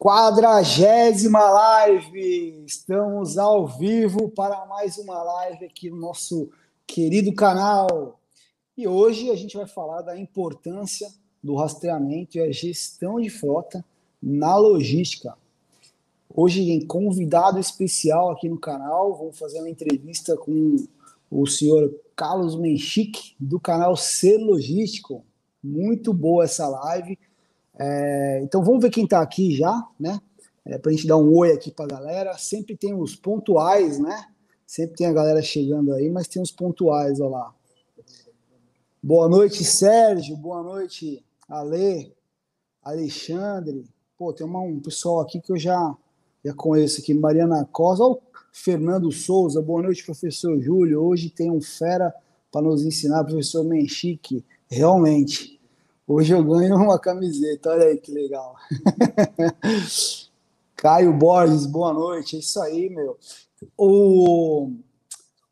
Quadragésima live! Estamos ao vivo para mais uma live aqui no nosso querido canal. E hoje a gente vai falar da importância do rastreamento e a gestão de frota na logística. Hoje tem convidado especial aqui no canal. Vamos fazer uma entrevista com o senhor Carlos Menchique, do canal Ser Logístico. Muito boa essa live é, então vamos ver quem está aqui já, né? É, para a gente dar um oi aqui para a galera. Sempre tem os pontuais, né? Sempre tem a galera chegando aí, mas tem os pontuais, olha lá. Boa noite, Sérgio. Boa noite, Ale, Alexandre. Pô, tem uma, um pessoal aqui que eu já, já conheço aqui. Mariana Costa, olha o Fernando Souza. Boa noite, professor Júlio. Hoje tem um fera para nos ensinar, professor Menchique. Realmente, Hoje eu ganho uma camiseta, olha aí que legal. Caio Borges, boa noite. É isso aí, meu. O,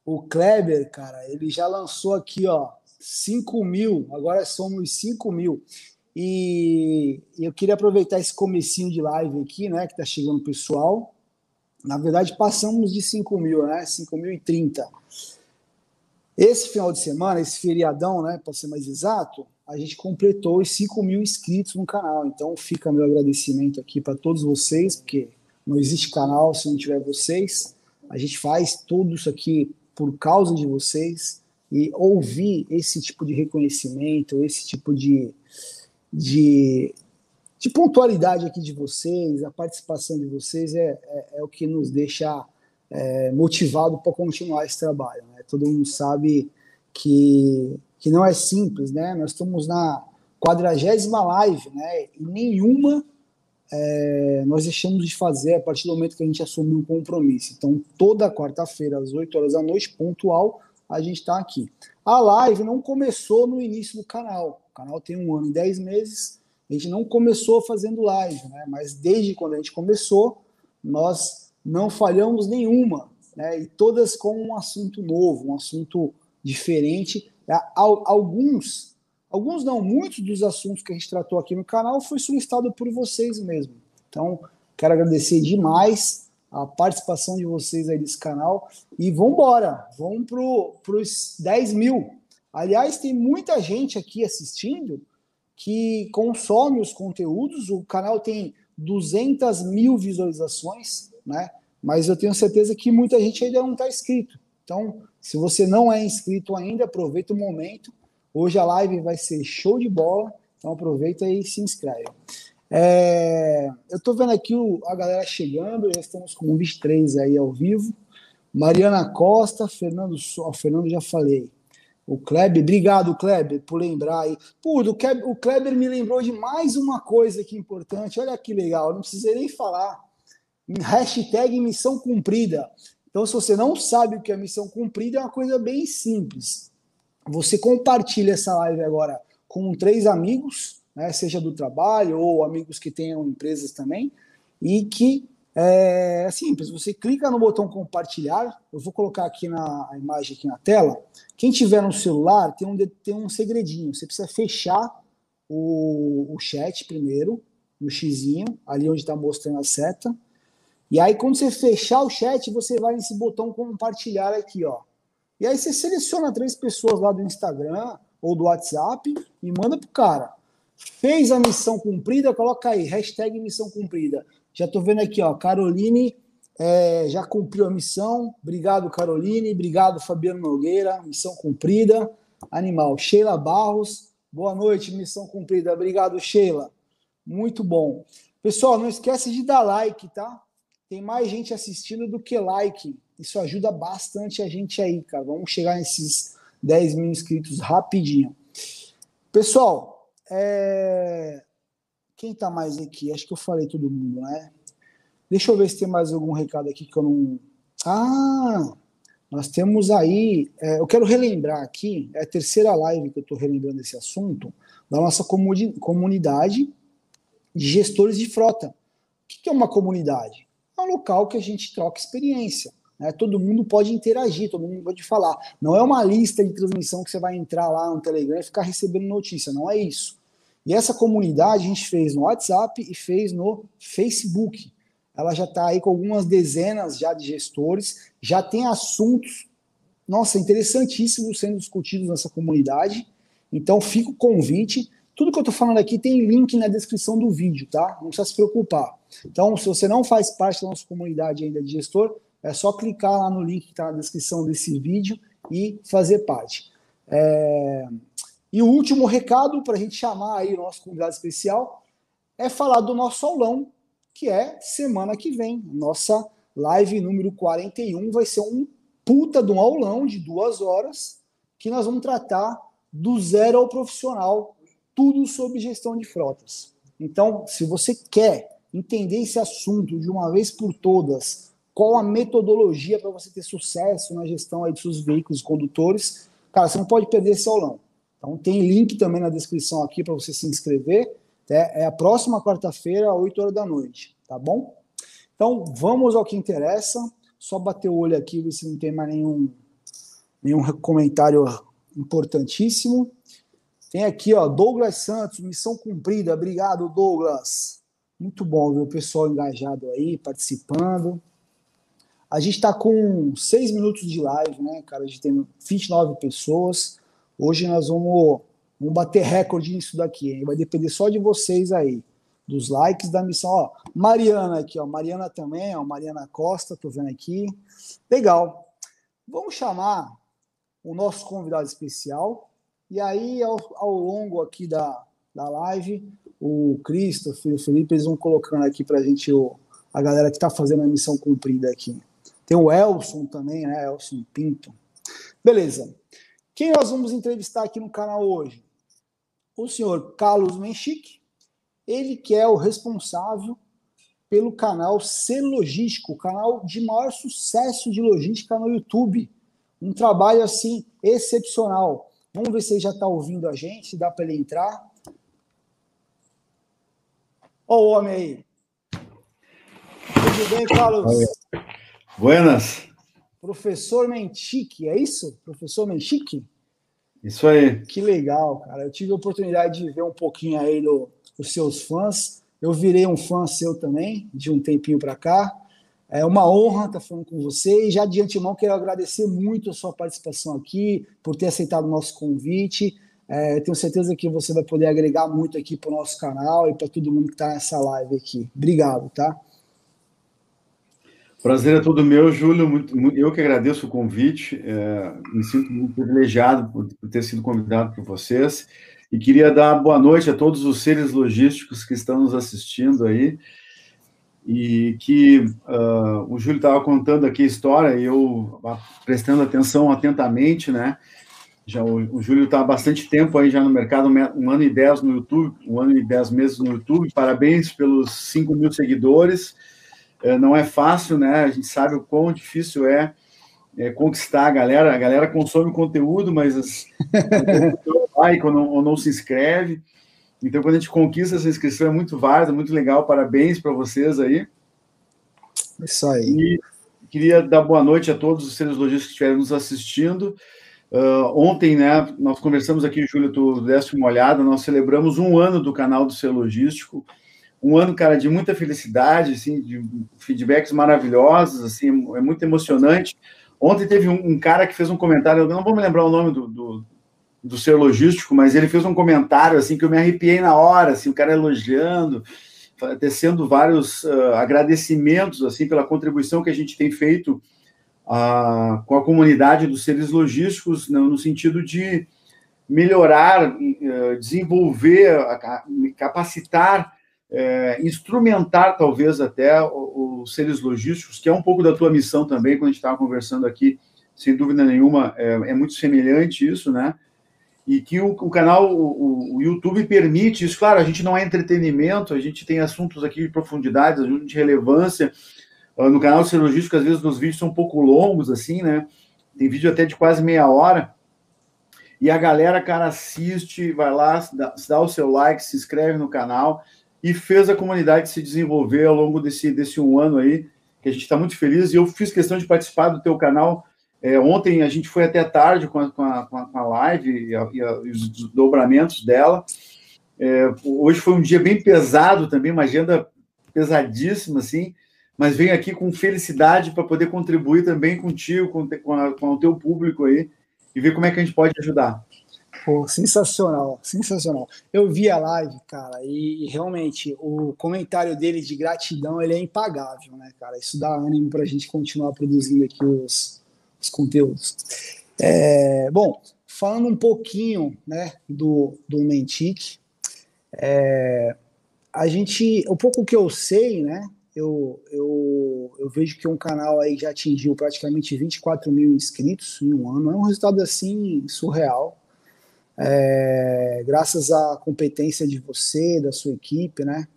o Kleber, cara, ele já lançou aqui, ó, 5 mil, agora somos 5 mil. E eu queria aproveitar esse comecinho de live aqui, né, que tá chegando pessoal. Na verdade, passamos de 5 mil, né, 5 mil e 30. Esse final de semana, esse feriadão, né, para ser mais exato, a gente completou os 5 mil inscritos no canal. Então fica meu agradecimento aqui para todos vocês, porque não existe canal se não tiver vocês. A gente faz tudo isso aqui por causa de vocês e ouvir esse tipo de reconhecimento, esse tipo de, de, de pontualidade aqui de vocês, a participação de vocês é, é, é o que nos deixa é, motivado para continuar esse trabalho. Né? Todo mundo sabe que que não é simples, né? Nós estamos na quadragésima live, né? E nenhuma é, nós deixamos de fazer a partir do momento que a gente assumiu o compromisso. Então, toda quarta-feira, às 8 horas da noite, pontual, a gente está aqui. A live não começou no início do canal. O canal tem um ano e dez meses. A gente não começou fazendo live, né? Mas desde quando a gente começou, nós não falhamos nenhuma, né? E todas com um assunto novo, um assunto diferente alguns, alguns não, muitos dos assuntos que a gente tratou aqui no canal foi solicitado por vocês mesmo. Então, quero agradecer demais a participação de vocês aí nesse canal. E vamos embora, vamos para os 10 mil. Aliás, tem muita gente aqui assistindo que consome os conteúdos. O canal tem 200 mil visualizações, né? Mas eu tenho certeza que muita gente ainda não está inscrito. Então, se você não é inscrito ainda, aproveita o momento. Hoje a live vai ser show de bola, então aproveita e se inscreve. É, eu estou vendo aqui o, a galera chegando, já estamos com 23 aí ao vivo. Mariana Costa, Fernando Sol, Fernando já falei. O Kleber, obrigado, Kleber, por lembrar aí. Puto, o Kleber, me lembrou de mais uma coisa aqui importante. Olha que legal, não precisei nem falar. Hashtag missão cumprida. Então, se você não sabe o que é missão cumprida, é uma coisa bem simples. Você compartilha essa live agora com três amigos, né, seja do trabalho ou amigos que tenham empresas também, e que é simples. Você clica no botão compartilhar. Eu vou colocar aqui na imagem aqui na tela. Quem tiver no celular tem um, tem um segredinho. Você precisa fechar o, o chat primeiro, no xizinho, ali onde está mostrando a seta. E aí, quando você fechar o chat, você vai nesse botão compartilhar aqui, ó. E aí você seleciona três pessoas lá do Instagram ou do WhatsApp e manda pro cara. Fez a missão cumprida, coloca aí, hashtag missão cumprida. Já tô vendo aqui, ó, Caroline é, já cumpriu a missão. Obrigado, Caroline. Obrigado, Fabiano Nogueira. Missão cumprida. Animal. Sheila Barros. Boa noite, missão cumprida. Obrigado, Sheila. Muito bom. Pessoal, não esquece de dar like, tá? Tem mais gente assistindo do que like. Isso ajuda bastante a gente aí, cara. Vamos chegar nesses 10 mil inscritos rapidinho. Pessoal, é... quem tá mais aqui? Acho que eu falei todo mundo, né? Deixa eu ver se tem mais algum recado aqui que eu não. Ah! Nós temos aí. É, eu quero relembrar aqui, é a terceira live que eu estou relembrando esse assunto, da nossa comunidade de gestores de frota. O que é uma comunidade? Um local que a gente troca experiência. Né? Todo mundo pode interagir, todo mundo pode falar. Não é uma lista de transmissão que você vai entrar lá no Telegram e ficar recebendo notícia, não é isso. E essa comunidade a gente fez no WhatsApp e fez no Facebook. Ela já está aí com algumas dezenas já de gestores, já tem assuntos, nossa, interessantíssimos sendo discutidos nessa comunidade. Então fica o convite. Tudo que eu estou falando aqui tem link na descrição do vídeo, tá? Não precisa se preocupar. Então, se você não faz parte da nossa comunidade ainda de gestor, é só clicar lá no link que está na descrição desse vídeo e fazer parte. É... E o último recado para a gente chamar aí o nosso convidado especial é falar do nosso aulão, que é semana que vem. Nossa live número 41 vai ser um puta de um aulão de duas horas que nós vamos tratar do zero ao profissional tudo sobre gestão de frotas. Então, se você quer entender esse assunto de uma vez por todas, qual a metodologia para você ter sucesso na gestão aí dos seus veículos condutores, cara, você não pode perder esse aulão. Então, tem link também na descrição aqui para você se inscrever. É, é a próxima quarta-feira, às 8 horas da noite, tá bom? Então, vamos ao que interessa. Só bater o olho aqui, ver se não tem mais nenhum, nenhum comentário importantíssimo. Tem aqui, ó, Douglas Santos, missão cumprida. Obrigado, Douglas. Muito bom ver o pessoal engajado aí, participando. A gente está com seis minutos de live, né, cara? A gente tem 29 pessoas. Hoje nós vamos, vamos bater recorde nisso daqui, hein? Vai depender só de vocês aí, dos likes da missão. Ó, Mariana aqui, ó. Mariana também, ó. Mariana Costa, tô vendo aqui. Legal. Vamos chamar o nosso convidado especial, e aí, ao, ao longo aqui da, da live, o Christopher e o Felipe eles vão colocando aqui para a gente o, a galera que está fazendo a missão cumprida aqui. Tem o Elson também, né? Elson Pinto. Beleza. Quem nós vamos entrevistar aqui no canal hoje? O senhor Carlos Menchique, ele que é o responsável pelo canal Ser Logístico, o canal de maior sucesso de logística no YouTube. Um trabalho assim excepcional. Vamos ver se ele já está ouvindo a gente, se dá para ele entrar. Ó o homem aí. Tudo bem, Carlos? Buenas. Professor Menchique, é isso? Professor Menchique? Isso aí. Que legal, cara. Eu tive a oportunidade de ver um pouquinho aí do, dos seus fãs. Eu virei um fã seu também, de um tempinho para cá. É uma honra estar falando com você e já de antemão quero agradecer muito a sua participação aqui, por ter aceitado o nosso convite. É, tenho certeza que você vai poder agregar muito aqui para o nosso canal e para todo mundo que está nessa live aqui. Obrigado, tá? Prazer é todo meu, Júlio. Muito, eu que agradeço o convite. É, me sinto muito privilegiado por, por ter sido convidado por vocês. E queria dar boa noite a todos os seres logísticos que estão nos assistindo aí e que uh, o Júlio estava contando aqui a história e eu prestando atenção atentamente, né? Já o, o Júlio está há bastante tempo aí já no mercado, um ano e dez no YouTube, um ano e dez meses no YouTube. Parabéns pelos 5 mil seguidores. É, não é fácil, né? A gente sabe o quão difícil é, é conquistar a galera. A galera consome conteúdo, mas as, like ou não, ou não se inscreve. Então, quando a gente conquista essa inscrição, é muito válida, muito legal. Parabéns para vocês aí. Isso aí. E queria dar boa noite a todos os seres logísticos que estiverem nos assistindo. Uh, ontem, né, nós conversamos aqui, Júlio, tu deste uma olhada, nós celebramos um ano do canal do Ser Logístico, um ano, cara, de muita felicidade, assim, de feedbacks maravilhosos, assim, é muito emocionante. Ontem teve um, um cara que fez um comentário, eu não vou me lembrar o nome do, do, do ser logístico, mas ele fez um comentário assim que eu me arrepiei na hora, assim, o cara elogiando, tecendo vários uh, agradecimentos assim pela contribuição que a gente tem feito uh, com a comunidade dos seres logísticos no, no sentido de melhorar, uh, desenvolver, capacitar, eh, instrumentar talvez até os seres logísticos, que é um pouco da tua missão também, quando a gente estava conversando aqui, sem dúvida nenhuma, é, é muito semelhante isso, né? E que o, o canal, o, o, YouTube permite isso. Claro, a gente não é entretenimento, a gente tem assuntos aqui de profundidade, assuntos de relevância. Uh, no canal Cirurgístico, às vezes, os vídeos são um pouco longos, assim, né? Tem vídeo até de quase meia hora. E a galera, cara, assiste, vai lá, dá, dá o seu like, se inscreve no canal e fez a comunidade se desenvolver ao longo desse, desse um ano aí, que a gente está muito feliz. E eu fiz questão de participar do teu canal é, ontem a gente foi até tarde com a, com a, com a live e, a, e, os dobramentos dela. É, hoje foi um dia bem pesado também, uma agenda pesadíssima, assim, mas venho aqui com felicidade para poder contribuir também contigo, com, com, a, com o teu público aí, e ver como é que a gente pode ajudar. Pô, sensacional, sensacional. Eu vi a live, cara, e, realmente o comentário dele de gratidão ele é impagável, né, cara? Isso dá ânimo para a gente continuar produzindo aqui os, os conteúdos. É, bom, falando um pouquinho, né, do, do Mentic, é, a gente, o pouco que eu sei, né, eu, eu, eu vejo que um canal aí já atingiu praticamente 24 mil inscritos em um ano. É um resultado assim surreal é, graças à competência de você, da sua equipe, né?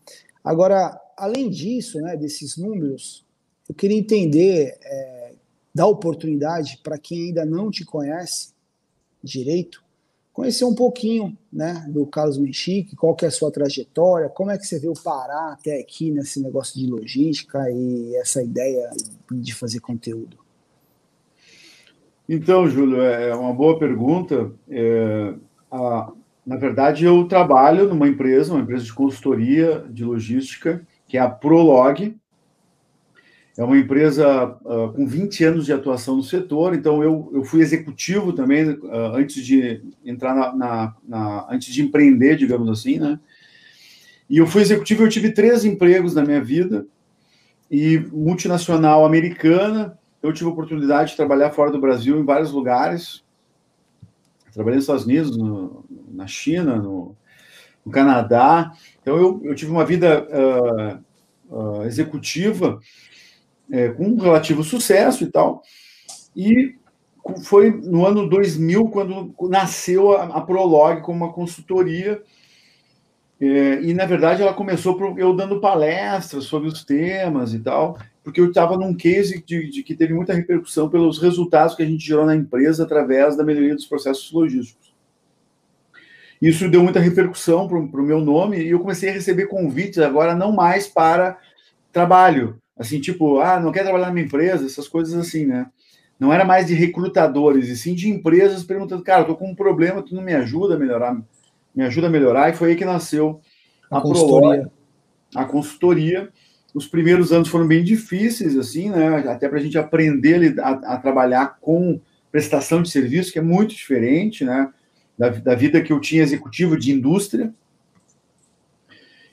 Agora, além disso, né, desses números, eu queria entender, é, dar oportunidade para quem ainda não te conhece direito, conhecer um pouquinho, né, do Carlos Mexique, qual que é a sua trajetória, como é que você veio parar até aqui nesse negócio de logística e essa ideia de fazer conteúdo. Então, Júlio, é uma boa pergunta. É, ah, na verdade, eu trabalho numa empresa, uma empresa de consultoria de logística, que é a Prolog. É uma empresa uh, com 20 anos de atuação no setor, então eu, eu fui executivo também uh, antes de entrar na, na, na, antes de empreender, digamos assim, né? E eu fui executivo, eu tive três empregos na minha vida, e multinacional americana, eu tive a oportunidade de trabalhar fora do Brasil em vários lugares, Trabalhei nos Estados Unidos, no, na China, no, no, Canadá. Então, eu, eu tive uma vida uh, uh, executiva é, com relativo sucesso e tal. E foi no ano 2000 quando nasceu a, a Prolog como uma consultoria. É, e, na verdade, ela começou por eu dando palestras sobre os temas e tal porque eu estava num case de, de, que teve muita repercussão pelos resultados que a gente gerou na empresa através da melhoria dos processos logísticos. Isso deu muita repercussão para o meu nome e eu comecei a receber convites agora não mais para trabalho, assim, tipo, ah, não quer trabalhar na minha empresa, essas coisas assim, né? Não era mais de recrutadores, e sim de empresas perguntando, cara, eu tô com um problema, tu não me ajuda a melhorar, me ajuda a melhorar, e foi aí que nasceu a, a consultoria. a consultoria, os primeiros anos foram bem difíceis, assim, né? Até para a gente aprender a, a, trabalhar com prestação de serviço, que é muito diferente, né? Da, da vida que eu tinha executivo de indústria.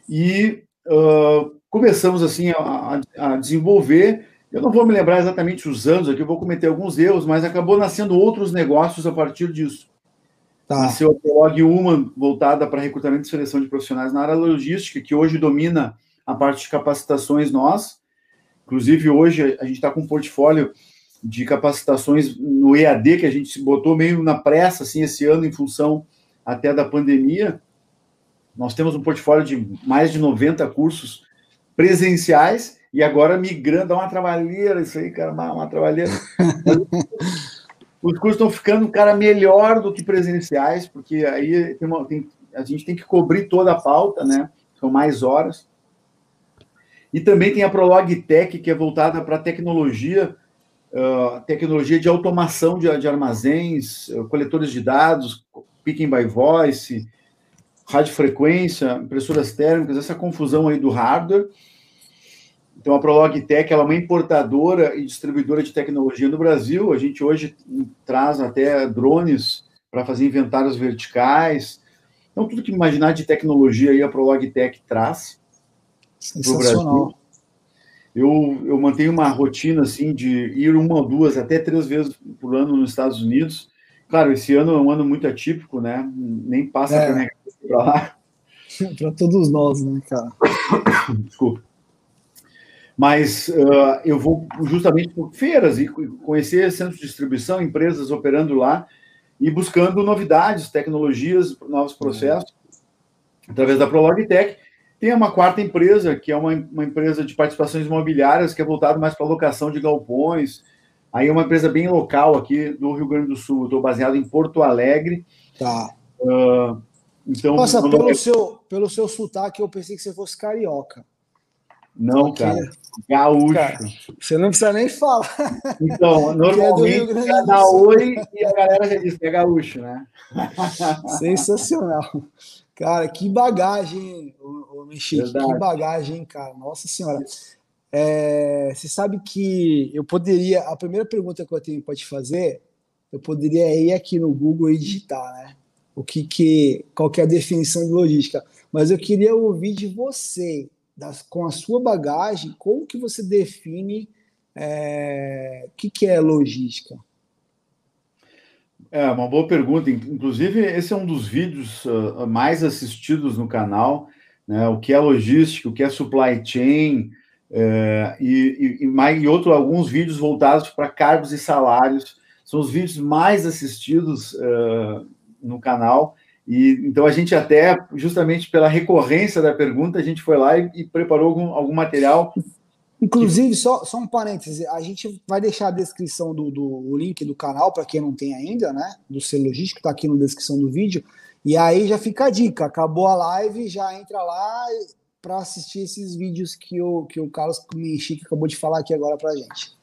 E uh, começamos, assim, a, a, desenvolver. Eu não vou me lembrar exatamente os anos aqui, eu vou cometer alguns erros, mas acabou nascendo outros negócios a partir disso. Tá. Nasceu a Prolog Human, voltada para recrutamento e seleção de profissionais na área logística, que hoje domina a parte de capacitações nós. Inclusive, hoje a gente está com um portfólio de capacitações no EAD, que a gente botou meio na pressa, assim, esse ano, em função até da pandemia. Nós temos um portfólio de mais de 90 cursos presenciais e agora migrando, dá uma trabalheira isso aí, cara, uma, uma trabalheira. Os cursos estão ficando, cara, melhor do que presenciais, porque aí tem uma, tem, a gente tem que cobrir toda a pauta, né? São mais horas. E também tem a Prolog Tech, que é voltada para tecnologia, uh, tecnologia de automação de, de armazéns, uh, coletores de dados, picking by voice, radiofrequência, impressoras térmicas, essa confusão aí do hardware. Então, a Prolog Tech ela é uma importadora e distribuidora de tecnologia no Brasil. A gente hoje traz até drones para fazer inventários verticais. Então, tudo que imaginar de tecnologia aí a Prolog Tech traz. Sensacional. Eu, eu mantenho uma rotina assim de ir uma ou duas, até três vezes por ano nos Estados Unidos. Claro, esse ano é um ano muito atípico, né? Nem passa é. para lá. para todos nós, né, cara? Desculpa. Mas uh, eu vou justamente por feiras e conhecer centros de distribuição, empresas operando lá e buscando novidades, tecnologias, novos processos, através da Prolog Tech. Tem uma quarta empresa, que é uma, uma empresa de participações imobiliárias, que é voltada mais para locação de galpões. Aí é uma empresa bem local aqui do Rio Grande do Sul. Estou baseado em Porto Alegre. Tá. Uh, então, Nossa, pelo, seu, pelo seu sotaque, eu pensei que você fosse carioca. Não, Porque... cara. Gaúcho. Cara, você não precisa nem falar. Então, normalmente é dá oi e a galera já diz que é gaúcho, né? Sensacional. Cara, que bagagem, o, o Mexique, que bagagem, cara. Nossa Senhora. É, você sabe que eu poderia. A primeira pergunta que eu tenho para te fazer, eu poderia ir aqui no Google e digitar, né? O que, que qual que é a definição de logística? Mas eu queria ouvir de você, das, com a sua bagagem, como que você define é, o que, que é logística? É uma boa pergunta. Inclusive, esse é um dos vídeos uh, mais assistidos no canal, né? O que é logística, o que é supply chain, é, e, e, mais, e outro, alguns vídeos voltados para cargos e salários. São os vídeos mais assistidos uh, no canal. E então a gente até, justamente pela recorrência da pergunta, a gente foi lá e, e preparou algum, algum material Inclusive, só, só um parêntese, a gente vai deixar a descrição do, do link do canal para quem não tem ainda, né? Do ser logístico, está aqui na descrição do vídeo. E aí já fica a dica: acabou a live, já entra lá para assistir esses vídeos que o, que o Carlos Menchique acabou de falar aqui agora para gente.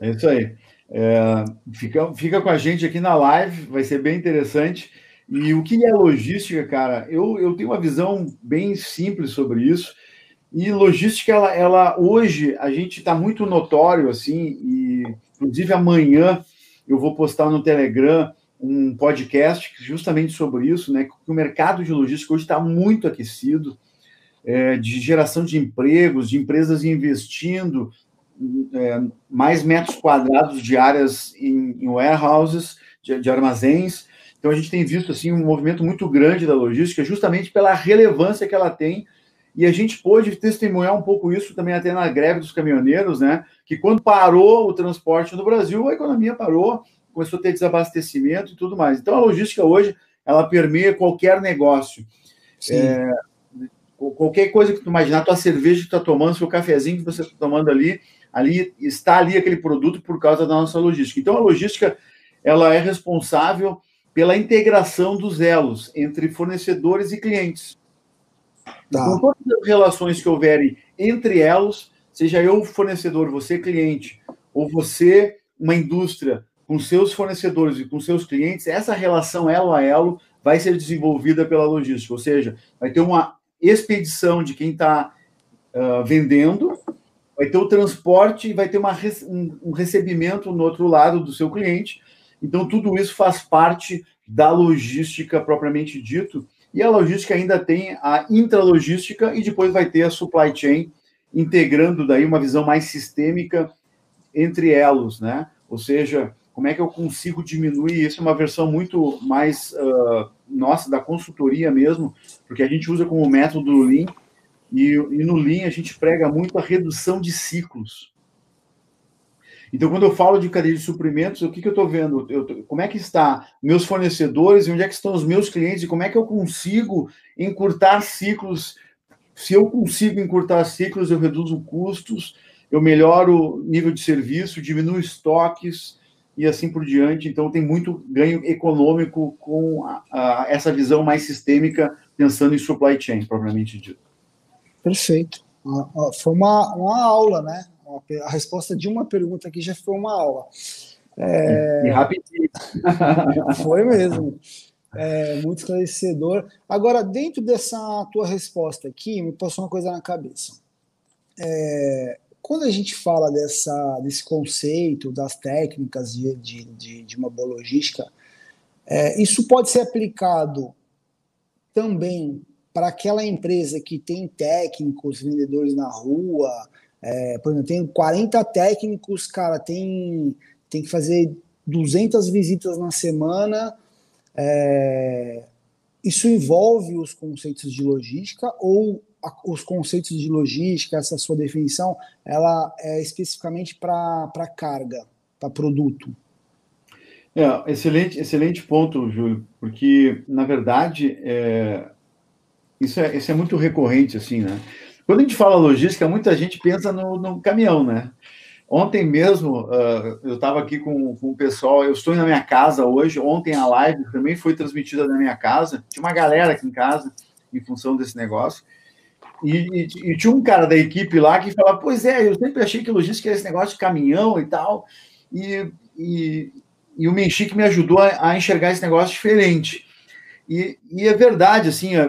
É isso aí. É, fica, fica com a gente aqui na live, vai ser bem interessante. E o que é logística, cara? Eu, eu tenho uma visão bem simples sobre isso. E logística, ela, ela hoje a gente está muito notório assim, e inclusive amanhã eu vou postar no Telegram um podcast justamente sobre isso, né? Que o mercado de logística hoje está muito aquecido, é, de geração de empregos, de empresas investindo é, mais metros quadrados de áreas em, em warehouses, de, de armazéns. Então a gente tem visto assim um movimento muito grande da logística, justamente pela relevância que ela tem e a gente pôde testemunhar um pouco isso também até na greve dos caminhoneiros, né? Que quando parou o transporte no Brasil, a economia parou, começou a ter desabastecimento e tudo mais. Então a logística hoje ela permeia qualquer negócio. É, qualquer coisa que tu imaginar, tua cerveja que tu está tomando, seu cafezinho que você está tomando ali, ali está ali aquele produto por causa da nossa logística. Então a logística ela é responsável pela integração dos elos entre fornecedores e clientes. Tá. Então, todas as relações que houverem entre elas, seja eu fornecedor, você cliente, ou você uma indústria com seus fornecedores e com seus clientes, essa relação elo a elo vai ser desenvolvida pela logística, ou seja, vai ter uma expedição de quem está uh, vendendo, vai ter o transporte e vai ter uma, um, um recebimento no outro lado do seu cliente. Então, tudo isso faz parte da logística propriamente dito, e a logística ainda tem a intralogística e depois vai ter a supply chain, integrando daí uma visão mais sistêmica entre elos, né? Ou seja, como é que eu consigo diminuir isso? É uma versão muito mais uh, nossa da consultoria mesmo, porque a gente usa como método Lean e, e no Lean a gente prega muito a redução de ciclos. Então, quando eu falo de cadeia de suprimentos, o que, que eu estou vendo? Eu, como é que está meus fornecedores e onde é que estão os meus clientes e como é que eu consigo encurtar ciclos? Se eu consigo encurtar ciclos, eu reduzo custos, eu melhoro o nível de serviço, diminuo estoques e assim por diante. Então, tem muito ganho econômico com a, a, essa visão mais sistêmica, pensando em supply chain, propriamente dito. Perfeito. Foi uma, uma aula, né? a resposta de uma pergunta aqui já foi uma aula. É... E rapidinho. foi mesmo. É, muito esclarecedor. Agora, dentro dessa tua resposta aqui, me passou uma coisa na cabeça. É, quando a gente fala dessa, desse conceito, das técnicas de, de, de, de uma boa logística, é, isso pode ser aplicado também para aquela empresa que tem técnicos, vendedores na rua, é, por exemplo, tem 40 técnicos, cara, tem, tem que fazer 200 visitas na semana. É, isso envolve os conceitos de logística ou a, os conceitos de logística, essa sua definição, ela é especificamente para carga, para produto? É, excelente, excelente ponto, Júlio, porque, na verdade, é, isso, é, isso é muito recorrente, assim, né? Quando a gente fala logística, muita gente pensa no, no caminhão, né? Ontem mesmo, uh, eu estava aqui com, com, o pessoal, eu estou na minha casa hoje, ontem a live também foi transmitida na minha casa, tinha uma galera aqui em casa, em função desse negócio, e, e, e tinha um cara da equipe lá que falava, pois é, eu sempre achei que logística era esse negócio de caminhão e tal, e, e, e o Menchique me ajudou a, a enxergar esse negócio diferente. E, e, é verdade, assim, é,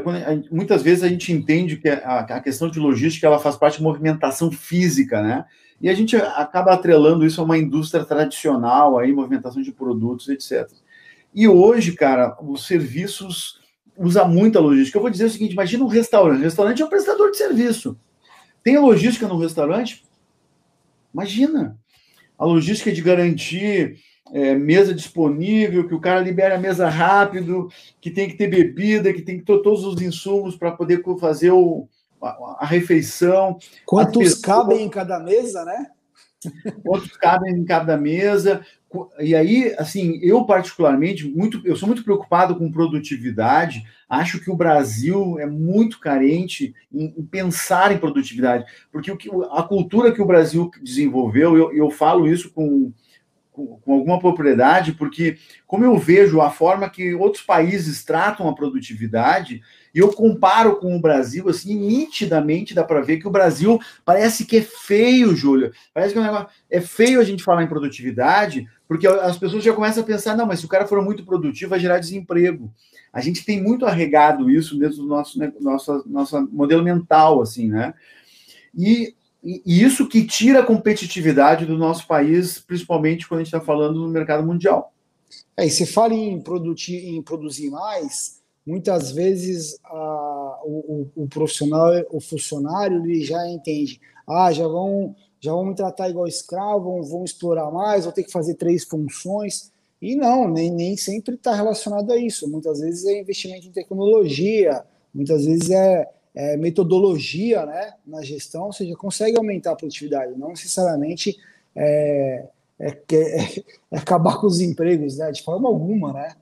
muitas vezes a gente entende que a, questão de logística ela faz parte de movimentação física, né? E a gente acaba atrelando isso a uma indústria tradicional, aí, movimentação de produtos, etc. E hoje, cara, os serviços usa muita logística. Eu vou dizer o seguinte: imagina um restaurante. O restaurante é um prestador de serviço. Tem logística no restaurante? Imagina a logística de garantir é, mesa disponível, que o cara libera a mesa rápido, que tem que ter bebida, que tem que ter todos os insumos para poder fazer o, a, a refeição. Quantos pessoas, cabem em cada mesa, né? Quantos cabem em cada mesa? E aí, assim, eu particularmente, muito, eu sou muito preocupado com produtividade. Acho que o Brasil é muito carente em, em pensar em produtividade, porque o que, a cultura que o Brasil desenvolveu, eu, eu falo isso com com, alguma propriedade, porque como eu vejo a forma que outros países tratam a produtividade, e eu comparo com o Brasil, assim, nitidamente dá para ver que o Brasil parece que é feio, Júlio. Parece que é, um negócio, é feio a gente falar em produtividade, porque as pessoas já começam a pensar, não, mas se o cara for muito produtivo, vai gerar desemprego. A gente tem muito arregado isso dentro do nosso, né, nosso, nosso modelo mental, assim, né? E e isso que tira a competitividade do nosso país, principalmente quando a gente está falando no mercado mundial. É, e se fala em, produzir, em produzir mais, muitas vezes a, o, o, profissional, o funcionário, ele já entende, ah, já vão, já vão me tratar igual escravo, vão explorar mais, vou ter que fazer três funções. E não, nem, nem sempre está relacionado a isso. Muitas vezes é investimento em tecnologia, muitas vezes é é, metodologia né, na gestão, ou seja, consegue aumentar a produtividade, não necessariamente é, é, é, é acabar com os empregos, né, de forma alguma, né?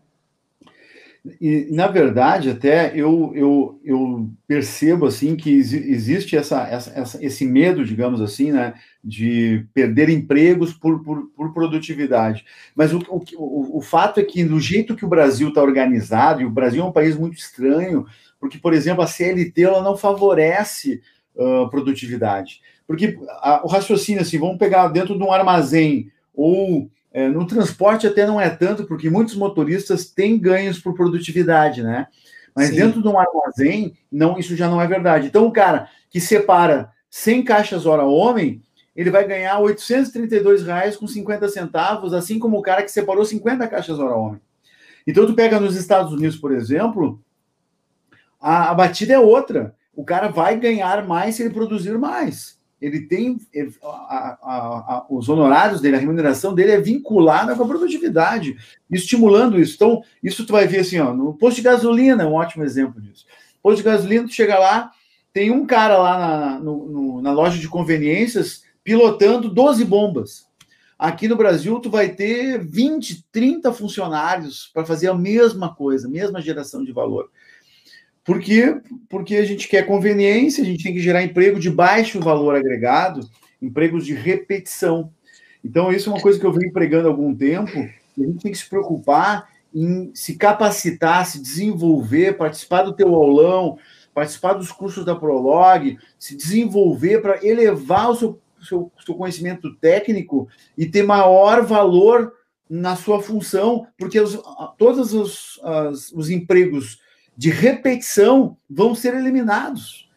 E, na verdade, até eu, eu, eu percebo assim que existe essa, essa, esse medo, digamos assim, né, de perder empregos por, por, por produtividade. Mas o, o, o fato é que, do jeito que o Brasil está organizado, e o Brasil é um país muito estranho, porque, por exemplo, a CLT ela não favorece uh, produtividade. Porque a, o raciocínio, assim, vamos pegar dentro de um armazém ou é, no transporte até não é tanto, porque muitos motoristas têm ganhos por produtividade, né? Mas Sim. dentro de um armazém, não, isso já não é verdade. Então, o cara que separa 100 caixas hora homem, ele vai ganhar 832 reais com 50 centavos, assim como o cara que separou 50 caixas hora homem. Então, tu pega nos Estados Unidos, por exemplo, a, a batida é outra. O cara vai ganhar mais se ele produzir mais. Ele tem ele, a, a, os honorários dele, a remuneração dele é vinculada com a produtividade, estimulando isso. Então, isso tu vai ver assim, ó, no posto de gasolina é um ótimo exemplo disso. Posto de gasolina, tu chega lá, tem um cara lá na, no, no, na loja de conveniências pilotando 12 bombas. Aqui no Brasil, tu vai ter 20, 30 funcionários para fazer a mesma coisa, mesma geração de valor. Por quê? Porque a gente quer conveniência, a gente tem que gerar emprego de baixo valor agregado, empregos de repetição. Então, isso é uma coisa que eu venho pregando há algum tempo, a gente tem que se preocupar em se capacitar, se desenvolver, participar do teu aulão, participar dos cursos da Prolog, se desenvolver para elevar o seu, seu, seu conhecimento técnico e ter maior valor na sua função, porque os, todos os, as, os empregos de repetição vão ser eliminados.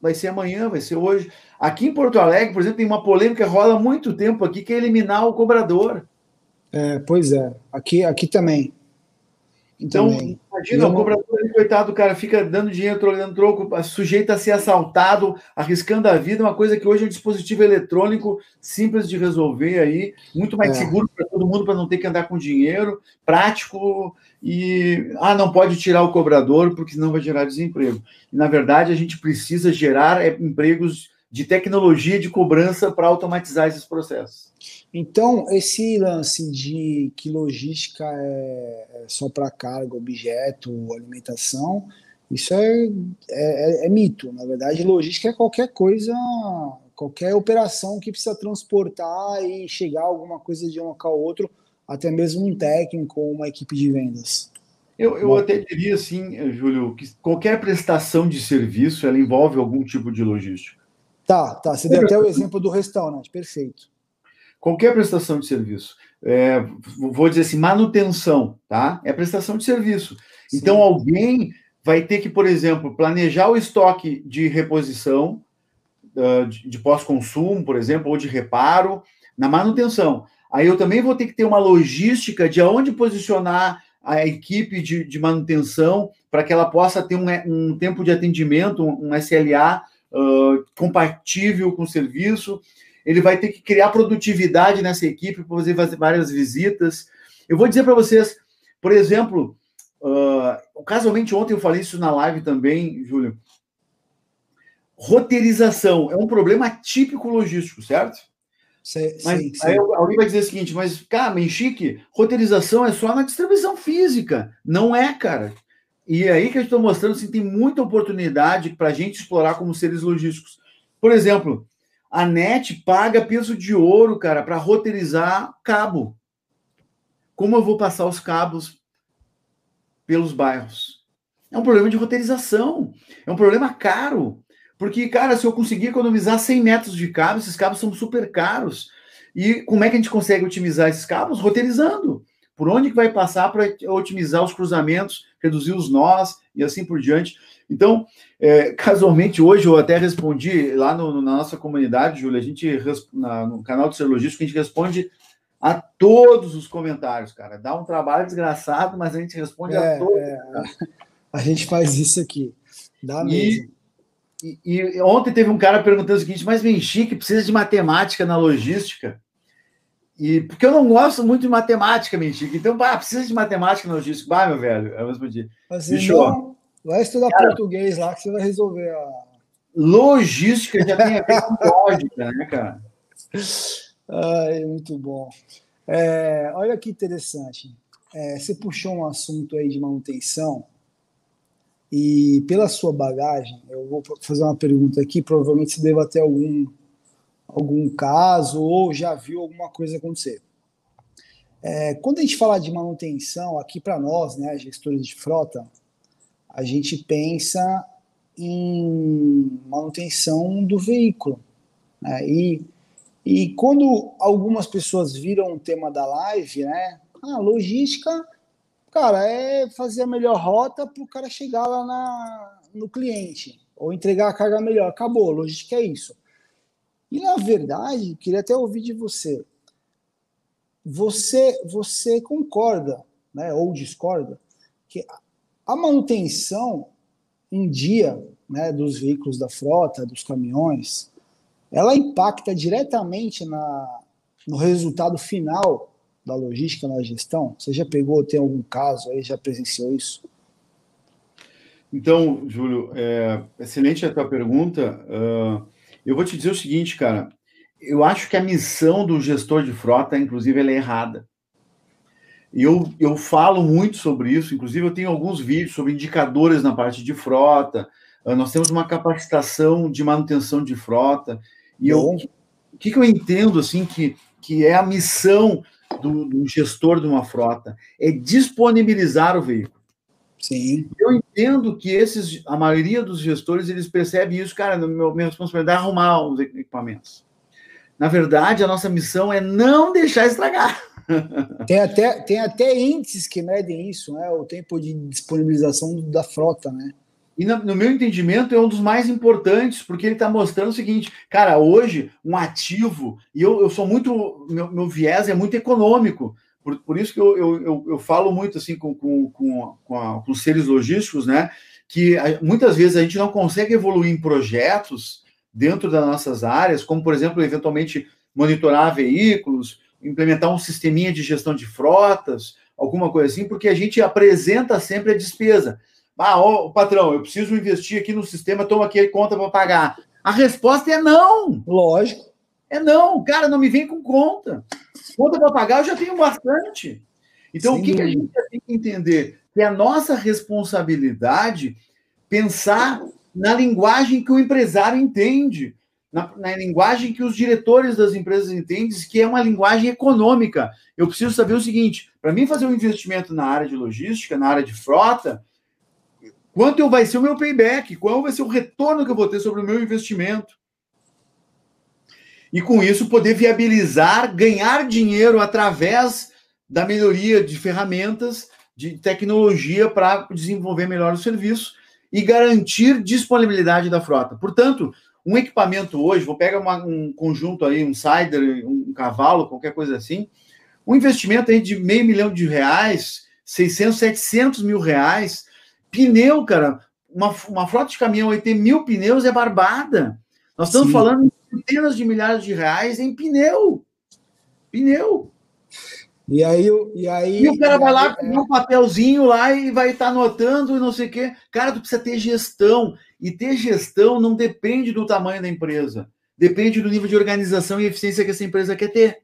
Vai ser amanhã, vai ser hoje. Aqui em Porto Alegre, por exemplo, tem uma polêmica que rola há muito tempo aqui, que é eliminar o cobrador. É, pois é, aqui, aqui também. Então, também. imagina, o cobrador, coitado, o cara fica dando dinheiro, trocando troco, sujeito a ser assaltado, arriscando a vida, uma coisa que hoje é um dispositivo eletrônico simples de resolver aí, muito mais é. seguro para todo mundo, para não ter que andar com dinheiro, prático, e ah, não pode tirar o cobrador porque senão vai gerar desemprego. E, na verdade, a gente precisa gerar é, empregos de tecnologia de cobrança para automatizar esses processos. Então, esse lance de que logística é, é só para carga, objeto, alimentação, isso é, é, é, mito. Na verdade, logística é qualquer coisa, qualquer operação que precisa transportar e chegar alguma coisa de um local ao outro até mesmo um técnico ou uma equipe de vendas. Eu, eu até diria assim, Júlio, que qualquer prestação de serviço ela envolve algum tipo de logística. Tá, tá. Você deu até o exemplo do restaurante, perfeito. Qualquer prestação de serviço. É, vou dizer assim, manutenção, tá? É prestação de serviço. Então, Sim. alguém vai ter que, por exemplo, planejar o estoque de reposição, uh, de, de pós-consumo, por exemplo, ou de reparo, na manutenção. Aí eu também vou ter que ter uma logística de aonde posicionar a equipe de, de manutenção para que ela possa ter um, um, tempo de atendimento, um, SLA uh, compatível com o serviço. Ele vai ter que criar produtividade nessa equipe para fazer várias visitas. Eu vou dizer para vocês, por exemplo, uh, casualmente ontem eu falei isso na live também, Júlio. Roteirização é um problema típico logístico, certo? Sim, mas sim, aí sim. alguém vai dizer o seguinte, mas, cara, Menchique, roteirização é só na distribuição física. Não é, cara. E é aí que eu estou mostrando assim, tem muita oportunidade para a gente explorar como seres logísticos. Por exemplo, a NET paga peso de ouro, cara, para roteirizar cabo. Como eu vou passar os cabos pelos bairros? É um problema de roteirização. É um problema caro. Porque, cara, se eu conseguir economizar 100 metros de cabo, esses cabos são super caros. E como é que a gente consegue otimizar esses cabos? Roteirizando. Por onde que vai passar para otimizar os cruzamentos, reduzir os nós e assim por diante. Então, é, casualmente, hoje eu até respondi lá no, na nossa comunidade, Júlia, a gente, na, no canal do Ser Logístico, a gente responde a todos os comentários, cara. Dá um trabalho desgraçado, mas a gente responde é, a todos. É, a gente faz isso aqui. Dá mesmo. E, e, e, ontem teve um cara perguntando o seguinte: mas chique, precisa de matemática na logística? E porque eu não gosto muito de matemática, Menchique. Então, bah, precisa de matemática na logística. Vai, meu velho, eu respondi. Assim, não, vai estudar cara, português lá que você vai resolver a. Logística já tem a ver com lógica, né, cara? Ai, muito bom. É, olha que interessante. É, você puxou um assunto aí de manutenção. E pela sua bagagem, eu vou fazer uma pergunta aqui, provavelmente você deva ter algum, algum caso ou já viu alguma coisa acontecer. É, quando a gente fala de manutenção, aqui para nós, né, gestores de frota, a gente pensa em manutenção do veículo. Né? E, e quando algumas pessoas viram o tema da live, né, a ah, logística Cara, é fazer a melhor rota para o cara chegar lá na, no cliente, ou entregar a carga melhor. Acabou, logística é isso. E na verdade, queria até ouvir de você. Você, você concorda, né, ou discorda, que a manutenção um dia né, dos veículos da frota, dos caminhões, ela impacta diretamente na, no resultado final da logística na gestão? Você já pegou, tem algum caso aí, já presenciou isso? Então, Júlio, é, excelente a tua pergunta. Uh, eu vou te dizer o seguinte, cara. Eu acho que a missão do gestor de frota, inclusive, ela é errada. Eu, eu falo muito sobre isso, inclusive eu tenho alguns vídeos sobre indicadores na parte de frota. Uh, nós temos uma capacitação de manutenção de frota. E eu, o que, que eu entendo assim que, que é a missão do, do gestor de uma frota é disponibilizar o veículo. Sim. Eu entendo que esses, a maioria dos gestores, eles percebem isso, cara, meu, minha responsabilidade é arrumar os equipamentos. Na verdade, a nossa missão é não deixar estragar. Tem até, tem até índices que medem isso, né? O tempo de disponibilização da frota, né? E no, no, meu entendimento é um dos mais importantes, porque ele está mostrando o seguinte, cara, hoje um ativo, e eu, eu sou muito, meu, meu viés é muito econômico, por, por isso que eu, eu, eu, falo muito assim com, com, com, com, a, com os seres logísticos, né? Que a, muitas vezes a gente não consegue evoluir em projetos dentro das nossas áreas, como por exemplo, eventualmente monitorar veículos, implementar um sisteminha de gestão de frotas, alguma coisa assim, porque a gente apresenta sempre a despesa. Ah, ó, patrão, eu preciso investir aqui no sistema, toma aqui a conta para pagar. A resposta é não. Lógico. É não, cara, não me vem com conta. Conta para pagar eu já tenho bastante. Então, Sim. o que, que a gente tem que entender? Que é a nossa responsabilidade pensar na linguagem que o empresário entende, na, na, linguagem que os diretores das empresas entendem, que é uma linguagem econômica. Eu preciso saber o seguinte: para mim fazer um investimento na área de logística, na área de frota, Quanto vai ser o meu payback? Qual vai ser o retorno que eu vou ter sobre o meu investimento? E com isso poder viabilizar, ganhar dinheiro através da melhoria de ferramentas, de tecnologia para desenvolver melhor o serviço e garantir disponibilidade da frota. Portanto, um equipamento hoje, vou pegar uma, um conjunto aí, um cider, um cavalo, qualquer coisa assim, um investimento aí de meio milhão de reais, 600, 700 mil reais, pneu, cara, uma, uma frota de caminhão aí tem mil pneus é barbada. Nós estamos Sim. falando de centenas de milhares de reais em pneu. Pneu. E aí, e aí. E o cara vai lá com é... um papelzinho lá e vai estar tá anotando e não sei o quê. Cara, tu precisa ter gestão. E ter gestão não depende do tamanho da empresa. Depende do nível de organização e eficiência que essa empresa quer ter.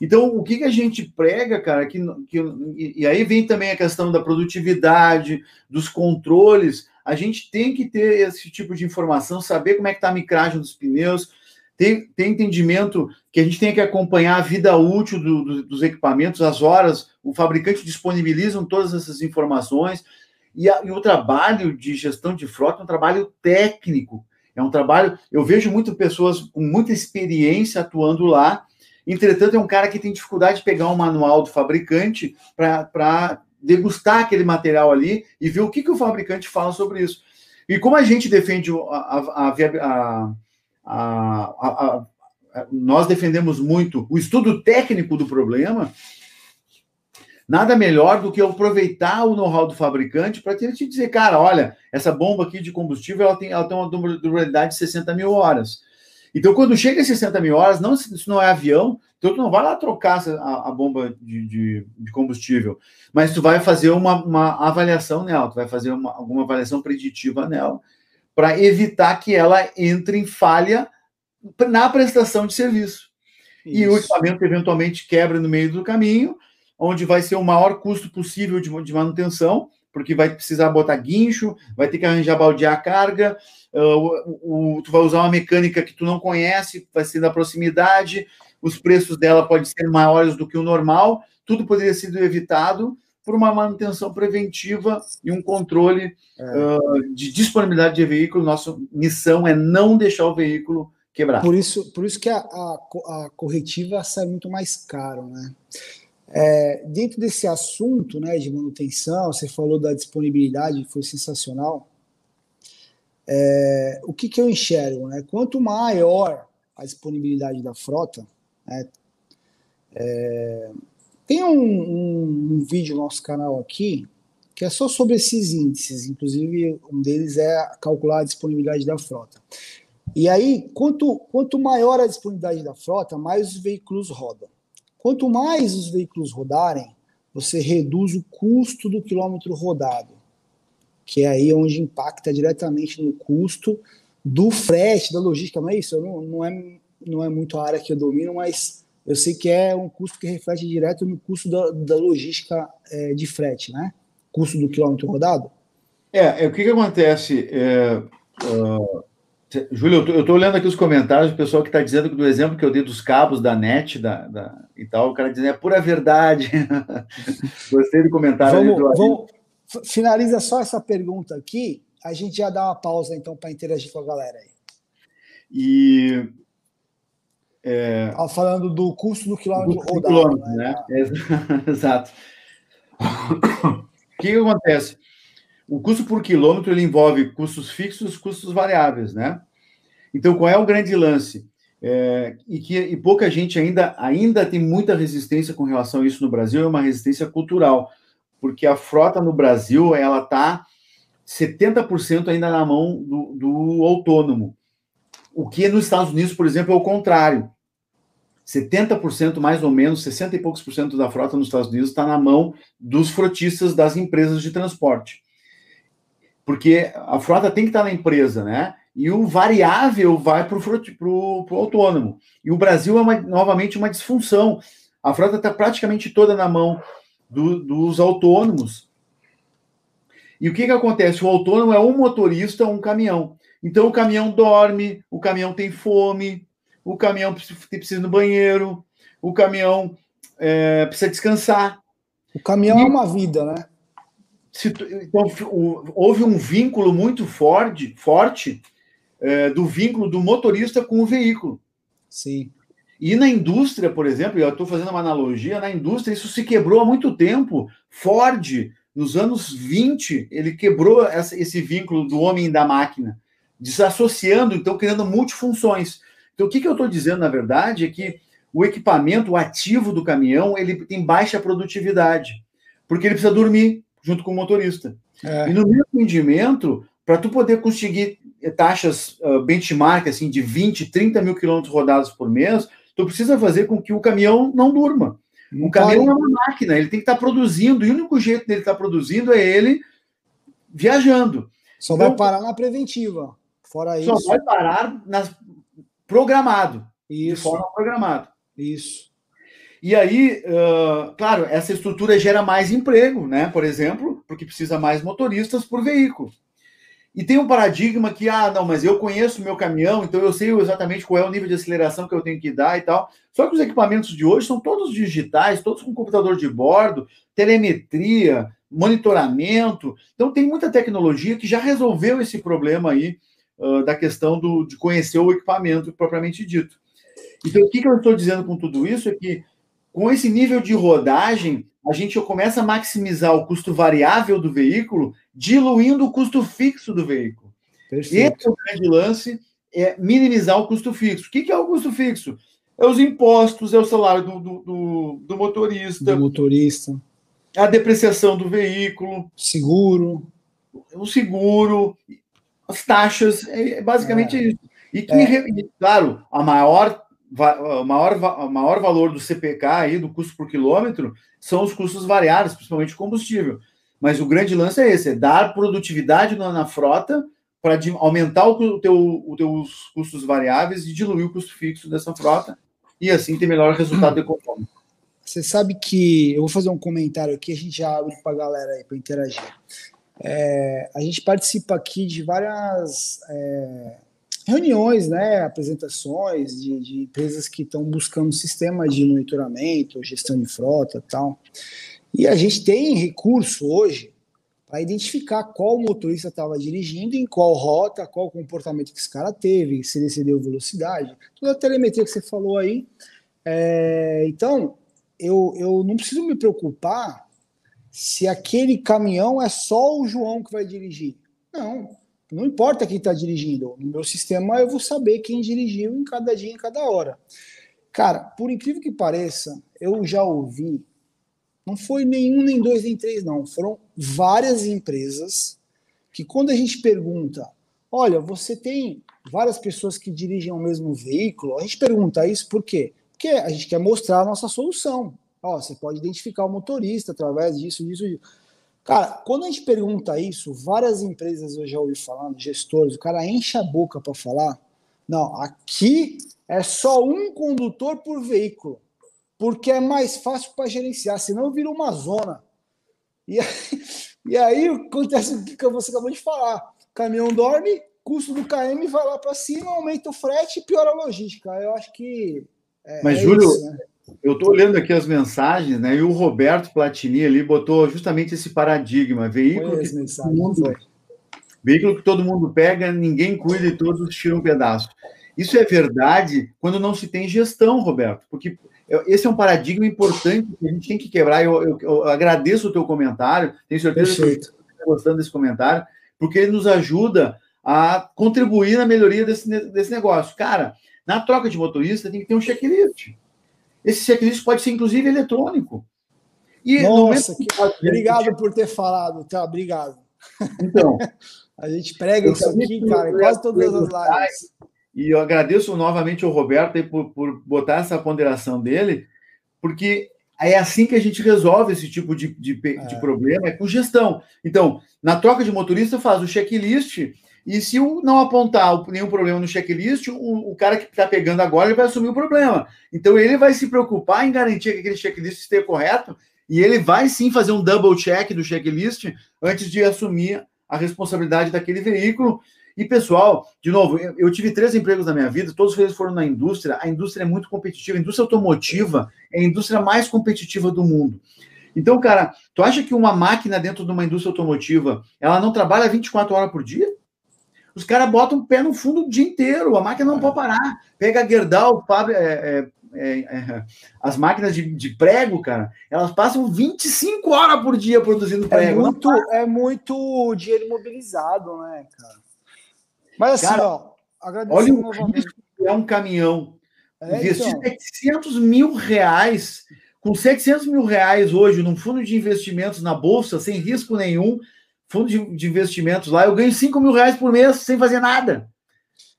Então, o que, que a gente prega, cara, que, que, e aí vem também a questão da produtividade, dos controles. A gente tem que ter esse tipo de informação, saber como é que está a micragem dos pneus, ter, ter entendimento que a gente tem que acompanhar a vida útil do, do, dos equipamentos, as horas, o fabricante disponibiliza todas essas informações, e, a, e o trabalho de gestão de frota é um trabalho técnico, é um trabalho, eu vejo muitas pessoas com muita experiência atuando lá, entretanto é um cara que tem dificuldade de pegar um manual do fabricante para degustar aquele material ali e ver o que, que o fabricante fala sobre isso. E como a gente defende a, a, a, a nós defendemos muito o estudo técnico do problema, nada melhor do que aproveitar o know-how do fabricante para te dizer, cara, olha, essa bomba aqui de combustível ela tem, ela tem uma durabilidade de 60 mil horas. Então, quando chega a 60 mil horas, não, isso não é avião, então tu não vai lá trocar a, a bomba de, de, de, combustível, mas tu vai fazer uma, uma avaliação nela, tu vai fazer uma, alguma avaliação preditiva nela, para evitar que ela entre em falha na prestação de serviço. Isso. E o equipamento eventualmente quebra no meio do caminho, onde vai ser o maior custo possível de, de manutenção, porque vai precisar botar guincho, vai ter que arranjar baldear a carga, uh, o, o, tu vai usar uma mecânica que tu não conhece, vai ser da proximidade, os preços dela podem ser maiores do que o normal, tudo poderia ser evitado por uma manutenção preventiva e um controle é. uh, de disponibilidade de veículo. Nossa missão é não deixar o veículo quebrar. Por isso, por isso que a, a, a corretiva sai muito mais caro, né? É, dentro desse assunto né, de manutenção, você falou da disponibilidade, foi sensacional. É, o que, que eu enxergo? Né? Quanto maior a disponibilidade da frota, né, é, tem um, um, um, vídeo no nosso canal aqui que é só sobre esses índices, inclusive um deles é calcular a disponibilidade da frota. E aí, quanto, quanto maior a disponibilidade da frota, mais os veículos rodam. Quanto mais os veículos rodarem, você reduz o custo do quilômetro rodado, que é aí onde impacta diretamente no custo do frete, da logística, não é isso? Não, não, é, não é muito a área que eu domino, mas eu sei que é um custo que reflete direto no custo da, da logística é, de frete, né? Custo do quilômetro rodado. É, é o que, que acontece? É, uh, Júlio, eu estou olhando aqui os comentários do pessoal que está dizendo que do exemplo que eu dei dos cabos da net da, da e tal, o cara dizendo é pura verdade. Gostei do comentário. Vamos, do vamos, finaliza só essa pergunta aqui, a gente já dá uma pausa então para interagir com a galera aí. E é... falando do custo do quilômetro rodado. Quilômetro, né? né? Exato. O que, que acontece? O custo por quilômetro ele envolve custos fixos custos variáveis, né? Então, qual é o grande lance? É, e que e pouca gente ainda, ainda tem muita resistência com relação a isso no Brasil, é uma resistência cultural, porque a frota no Brasil, ela está 70% ainda na mão do, do autônomo. O que nos Estados Unidos, por exemplo, é o contrário. 70% mais ou menos, 60 e poucos por cento da frota nos Estados Unidos está na mão dos frotistas das empresas de transporte porque a frota tem que estar na empresa, né? E o variável vai para o autônomo. E o Brasil é uma, novamente uma disfunção. A frota está praticamente toda na mão do, dos autônomos. E o que, que acontece? O autônomo é um motorista ou um caminhão. Então o caminhão dorme, o caminhão tem fome, o caminhão precisa ir no banheiro, o caminhão é, precisa descansar. O caminhão e... é uma vida, né? Então, houve um vínculo muito forte, forte é, do vínculo do motorista com o veículo. Sim. E na indústria, por exemplo, eu estou fazendo uma analogia, na indústria isso se quebrou há muito tempo. Ford, nos anos 20, ele quebrou essa, esse vínculo do homem e da máquina, desassociando, então criando multifunções. Então o que, que eu estou dizendo, na verdade, é que o equipamento, o ativo do caminhão, ele tem baixa produtividade, porque ele precisa dormir junto com o motorista. É. E no meu entendimento, para tu poder conseguir taxas uh, benchmark assim, de 20, 30 mil quilômetros rodados por mês, tu precisa fazer com que o caminhão não durma. O caminhão é uma máquina, ele tem que estar tá produzindo, e o único jeito dele estar tá produzindo é ele viajando. Só então, vai parar na preventiva. Fora isso. Só vai parar nas, programado. Isso. De forma programada. Isso. E aí, uh, claro, essa estrutura gera mais emprego, né? Por exemplo, porque precisa mais motoristas por veículo. E tem um paradigma que, ah, não, mas eu conheço o meu caminhão, então eu sei exatamente qual é o nível de aceleração que eu tenho que dar e tal. Só que os equipamentos de hoje são todos digitais, todos com computador de bordo, telemetria, monitoramento. Então tem muita tecnologia que já resolveu esse problema aí uh, da questão do, de conhecer o equipamento propriamente dito. Então, o que, que eu estou dizendo com tudo isso é que, com esse nível de rodagem, a gente começa a maximizar o custo variável do veículo, diluindo o custo fixo do veículo. Perfeito. Esse é o grande lance, é minimizar o custo fixo. O que é o custo fixo? É os impostos, é o salário do, do, do, do motorista. Do motorista. A depreciação do veículo. Seguro. O seguro, as taxas, é basicamente é. isso. E que, é. claro, a maior o maior, o maior valor do CPK aí, do custo por quilômetro, são os custos variáveis, principalmente combustível. Mas o grande lance é esse: é dar produtividade na, na frota para aumentar o teu, os teus custos variáveis e diluir o custo fixo dessa frota e assim ter melhor resultado econômico. Você sabe que eu vou fazer um comentário aqui, a gente já abre para a galera aí para interagir. É, a gente participa aqui de várias é, reuniões, né, apresentações de, de empresas que estão buscando um sistema de monitoramento, gestão de frota tal. E a gente tem recurso hoje para identificar qual motorista estava dirigindo, em qual rota, qual comportamento que esse cara teve, se ele excedeu velocidade, toda a telemetria que você falou aí. É, então, eu, eu não preciso me preocupar se aquele caminhão é só o João que vai dirigir. Não, não importa quem está dirigindo, no meu sistema eu vou saber quem dirigiu em cada dia, em cada hora. Cara, por incrível que pareça, eu já ouvi, não foi nenhum, nem dois, nem três, não. Foram várias empresas que, quando a gente pergunta, olha, você tem várias pessoas que dirigem o mesmo veículo, a gente pergunta isso por quê? Porque a gente quer mostrar a nossa solução. Ó, você pode identificar o motorista através disso, disso, disso. Cara, quando a gente pergunta isso, várias empresas eu já ouvi falando, gestores, o cara enche a boca para falar. Não, aqui é só um condutor por veículo, porque é mais fácil para gerenciar, senão vira uma zona. E aí, e aí acontece o que você acabou de falar: caminhão dorme, custo do KM vai lá para cima, aumenta o frete e piora a logística. Eu acho que. É, Mas, é Júlio, isso, né? Eu estou olhando aqui as mensagens, né? E o Roberto Platini ali botou justamente esse paradigma: veículo que, todo mundo, veículo que todo mundo pega, ninguém cuida e todos tiram um pedaço. Isso é verdade quando não se tem gestão, Roberto, porque esse é um paradigma importante que a gente tem que quebrar. Eu, eu, eu agradeço o teu comentário, tenho certeza Perfeito. que você está gostando desse comentário, porque ele nos ajuda a contribuir na melhoria desse, desse negócio. Cara, na troca de motorista tem que ter um checklist. Esse checklist pode ser, inclusive, eletrônico. E Nossa, que... obrigado por ter falado, tá? Obrigado. Então, a gente prega isso aqui, cara, em quase todas as lives. E eu agradeço novamente ao Roberto por, por botar essa ponderação dele, porque é assim que a gente resolve esse tipo de, de, é. de problema, é com gestão. Então, na troca de motorista, faz o checklist e se não apontar nenhum problema no checklist, o, o cara que está pegando agora ele vai assumir o problema. Então ele vai se preocupar em garantir que aquele checklist esteja correto e ele vai sim fazer um double check do checklist antes de assumir a responsabilidade daquele veículo. E pessoal, de novo, eu, eu tive três empregos na minha vida, todos eles foram na indústria. A indústria é muito competitiva, a indústria automotiva é a indústria mais competitiva do mundo. Então, cara, tu acha que uma máquina dentro de uma indústria automotiva, ela não trabalha 24 horas por dia? Os caras botam o pé no fundo o dia inteiro, a máquina não é. pode parar. Pega Gerdau, Fábio, é, é, é, é, as máquinas de, de, prego, cara, elas passam 25 horas por dia produzindo é prego. É muito, é muito dinheiro imobilizado, né, cara? Mas assim, cara, ó, olha o novamente. é um caminhão. É, Investir então. 700 mil reais, com 700 mil reais hoje num fundo de investimentos na Bolsa, sem risco nenhum, fundo de, de investimentos lá, eu ganho 5 mil reais por mês sem fazer nada.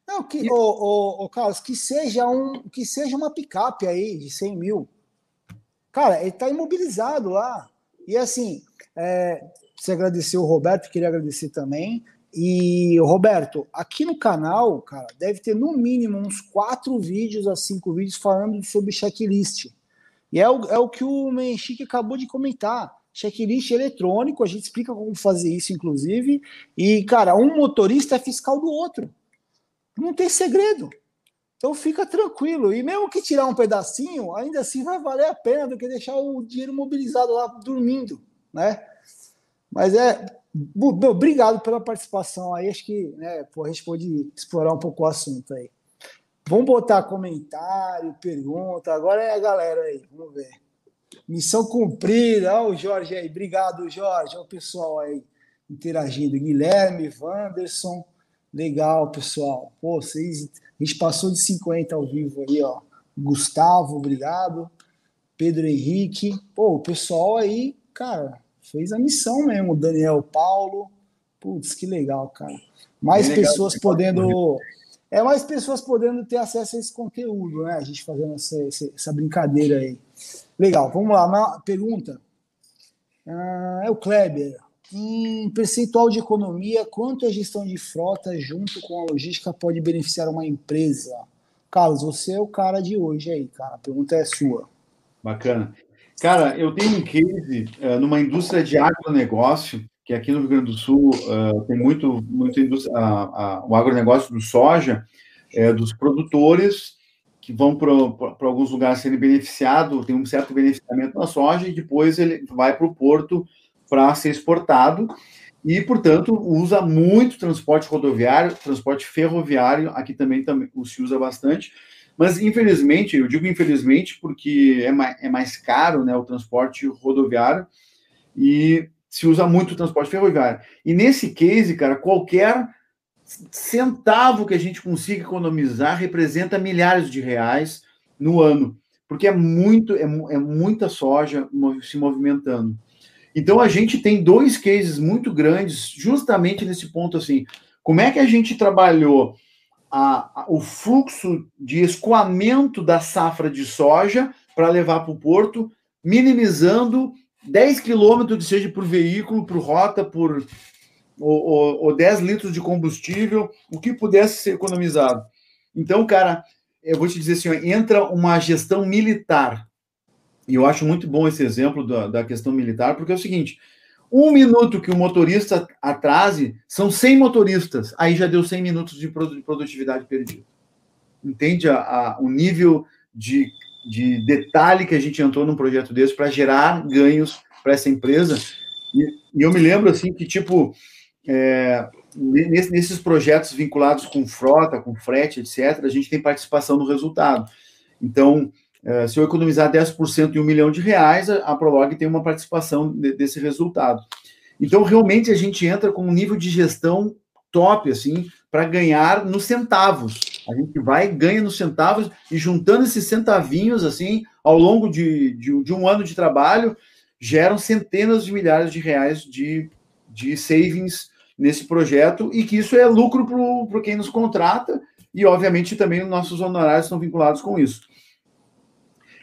Não, que, e... ô, ô, Carlos, que seja, um, que seja uma picape aí de 100 mil. Cara, ele está imobilizado lá. E assim, é, você agradeceu o Roberto, queria agradecer também. E, Roberto, aqui no canal, cara, deve ter no mínimo uns quatro vídeos a cinco vídeos falando sobre checklist. E é o, é o que o Menchique acabou de comentar. Checklist eletrônico, a gente explica como fazer isso, inclusive. E, cara, um motorista é fiscal do outro. Não tem segredo. Então fica tranquilo. E mesmo que tirar um pedacinho, ainda assim vai valer a pena do que deixar o dinheiro mobilizado lá dormindo, né? Mas é. Meu, obrigado pela participação aí. Acho que né, pô, a gente pode explorar um pouco o assunto aí. Vamos botar comentário, pergunta. Agora é a galera aí. Vamos ver. Missão cumprida. Olha o Jorge aí. Obrigado, Jorge. Olha o pessoal aí interagindo. Guilherme, Wanderson. Legal, pessoal. Pô, vocês, a gente passou de 50 ao vivo aí, ó. Gustavo, obrigado. Pedro Henrique. Pô, o pessoal aí, cara, fez a missão mesmo. Daniel Paulo. Putz, que legal, cara. Mais pessoas podendo. É mais pessoas podendo ter acesso a esse conteúdo, né? A gente fazendo essa, essa brincadeira aí. Legal, vamos lá. Pergunta. Ah, é o Kleber. Em percentual de economia, quanto a gestão de frota junto com a logística pode beneficiar uma empresa? Carlos, você é o cara de hoje aí, cara. A pergunta é sua. Bacana. Cara, eu tenho um case uh, numa indústria de agronegócio, que aqui no Rio Grande do Sul uh, tem muito, muito indústria, uh, o agronegócio do soja, é, dos produtores que vão para alguns lugares serem beneficiados, tem um certo beneficiamento na soja, e depois ele vai para o porto para ser exportado e, portanto, usa muito transporte rodoviário, transporte ferroviário, aqui também, também se usa bastante, mas infelizmente, eu digo infelizmente porque é mais, é mais caro né, o transporte rodoviário e se usa muito o transporte ferroviário. E nesse case, cara, qualquer centavo que a gente consiga economizar representa milhares de reais no ano, porque é muito, é, é muita soja se movimentando. Então a gente tem dois cases muito grandes, justamente nesse ponto assim. Como é que a gente trabalhou a, a, o fluxo de escoamento da safra de soja para levar para o porto, minimizando 10 quilômetros, seja por veículo, por rota, por ou, ou, ou 10 litros de combustível, o que pudesse ser economizado. Então, cara, eu vou te dizer assim, ó, entra uma gestão militar e eu acho muito bom esse exemplo da, da questão militar, porque é o seguinte: um minuto que o motorista atrase, são 100 motoristas, aí já deu 100 minutos de produtividade perdida. Entende a, a, o nível de, de detalhe que a gente entrou num projeto desse para gerar ganhos para essa empresa? E, e, eu me lembro assim que, tipo, é, nesses projetos vinculados com frota, com frete, etc., a gente tem participação no resultado. Então, é, se eu economizar 10% em um milhão de reais, a Prolog tem uma participação de, desse resultado. Então, realmente, a gente entra com um nível de gestão top, assim, para ganhar nos centavos. A gente vai, ganha nos centavos e juntando esses centavinhos, assim, ao longo de, de, de um ano de trabalho, geram centenas de milhares de reais de, de savings nesse projeto e que isso é lucro para quem nos contrata e, obviamente, também nossos honorários estão vinculados com isso.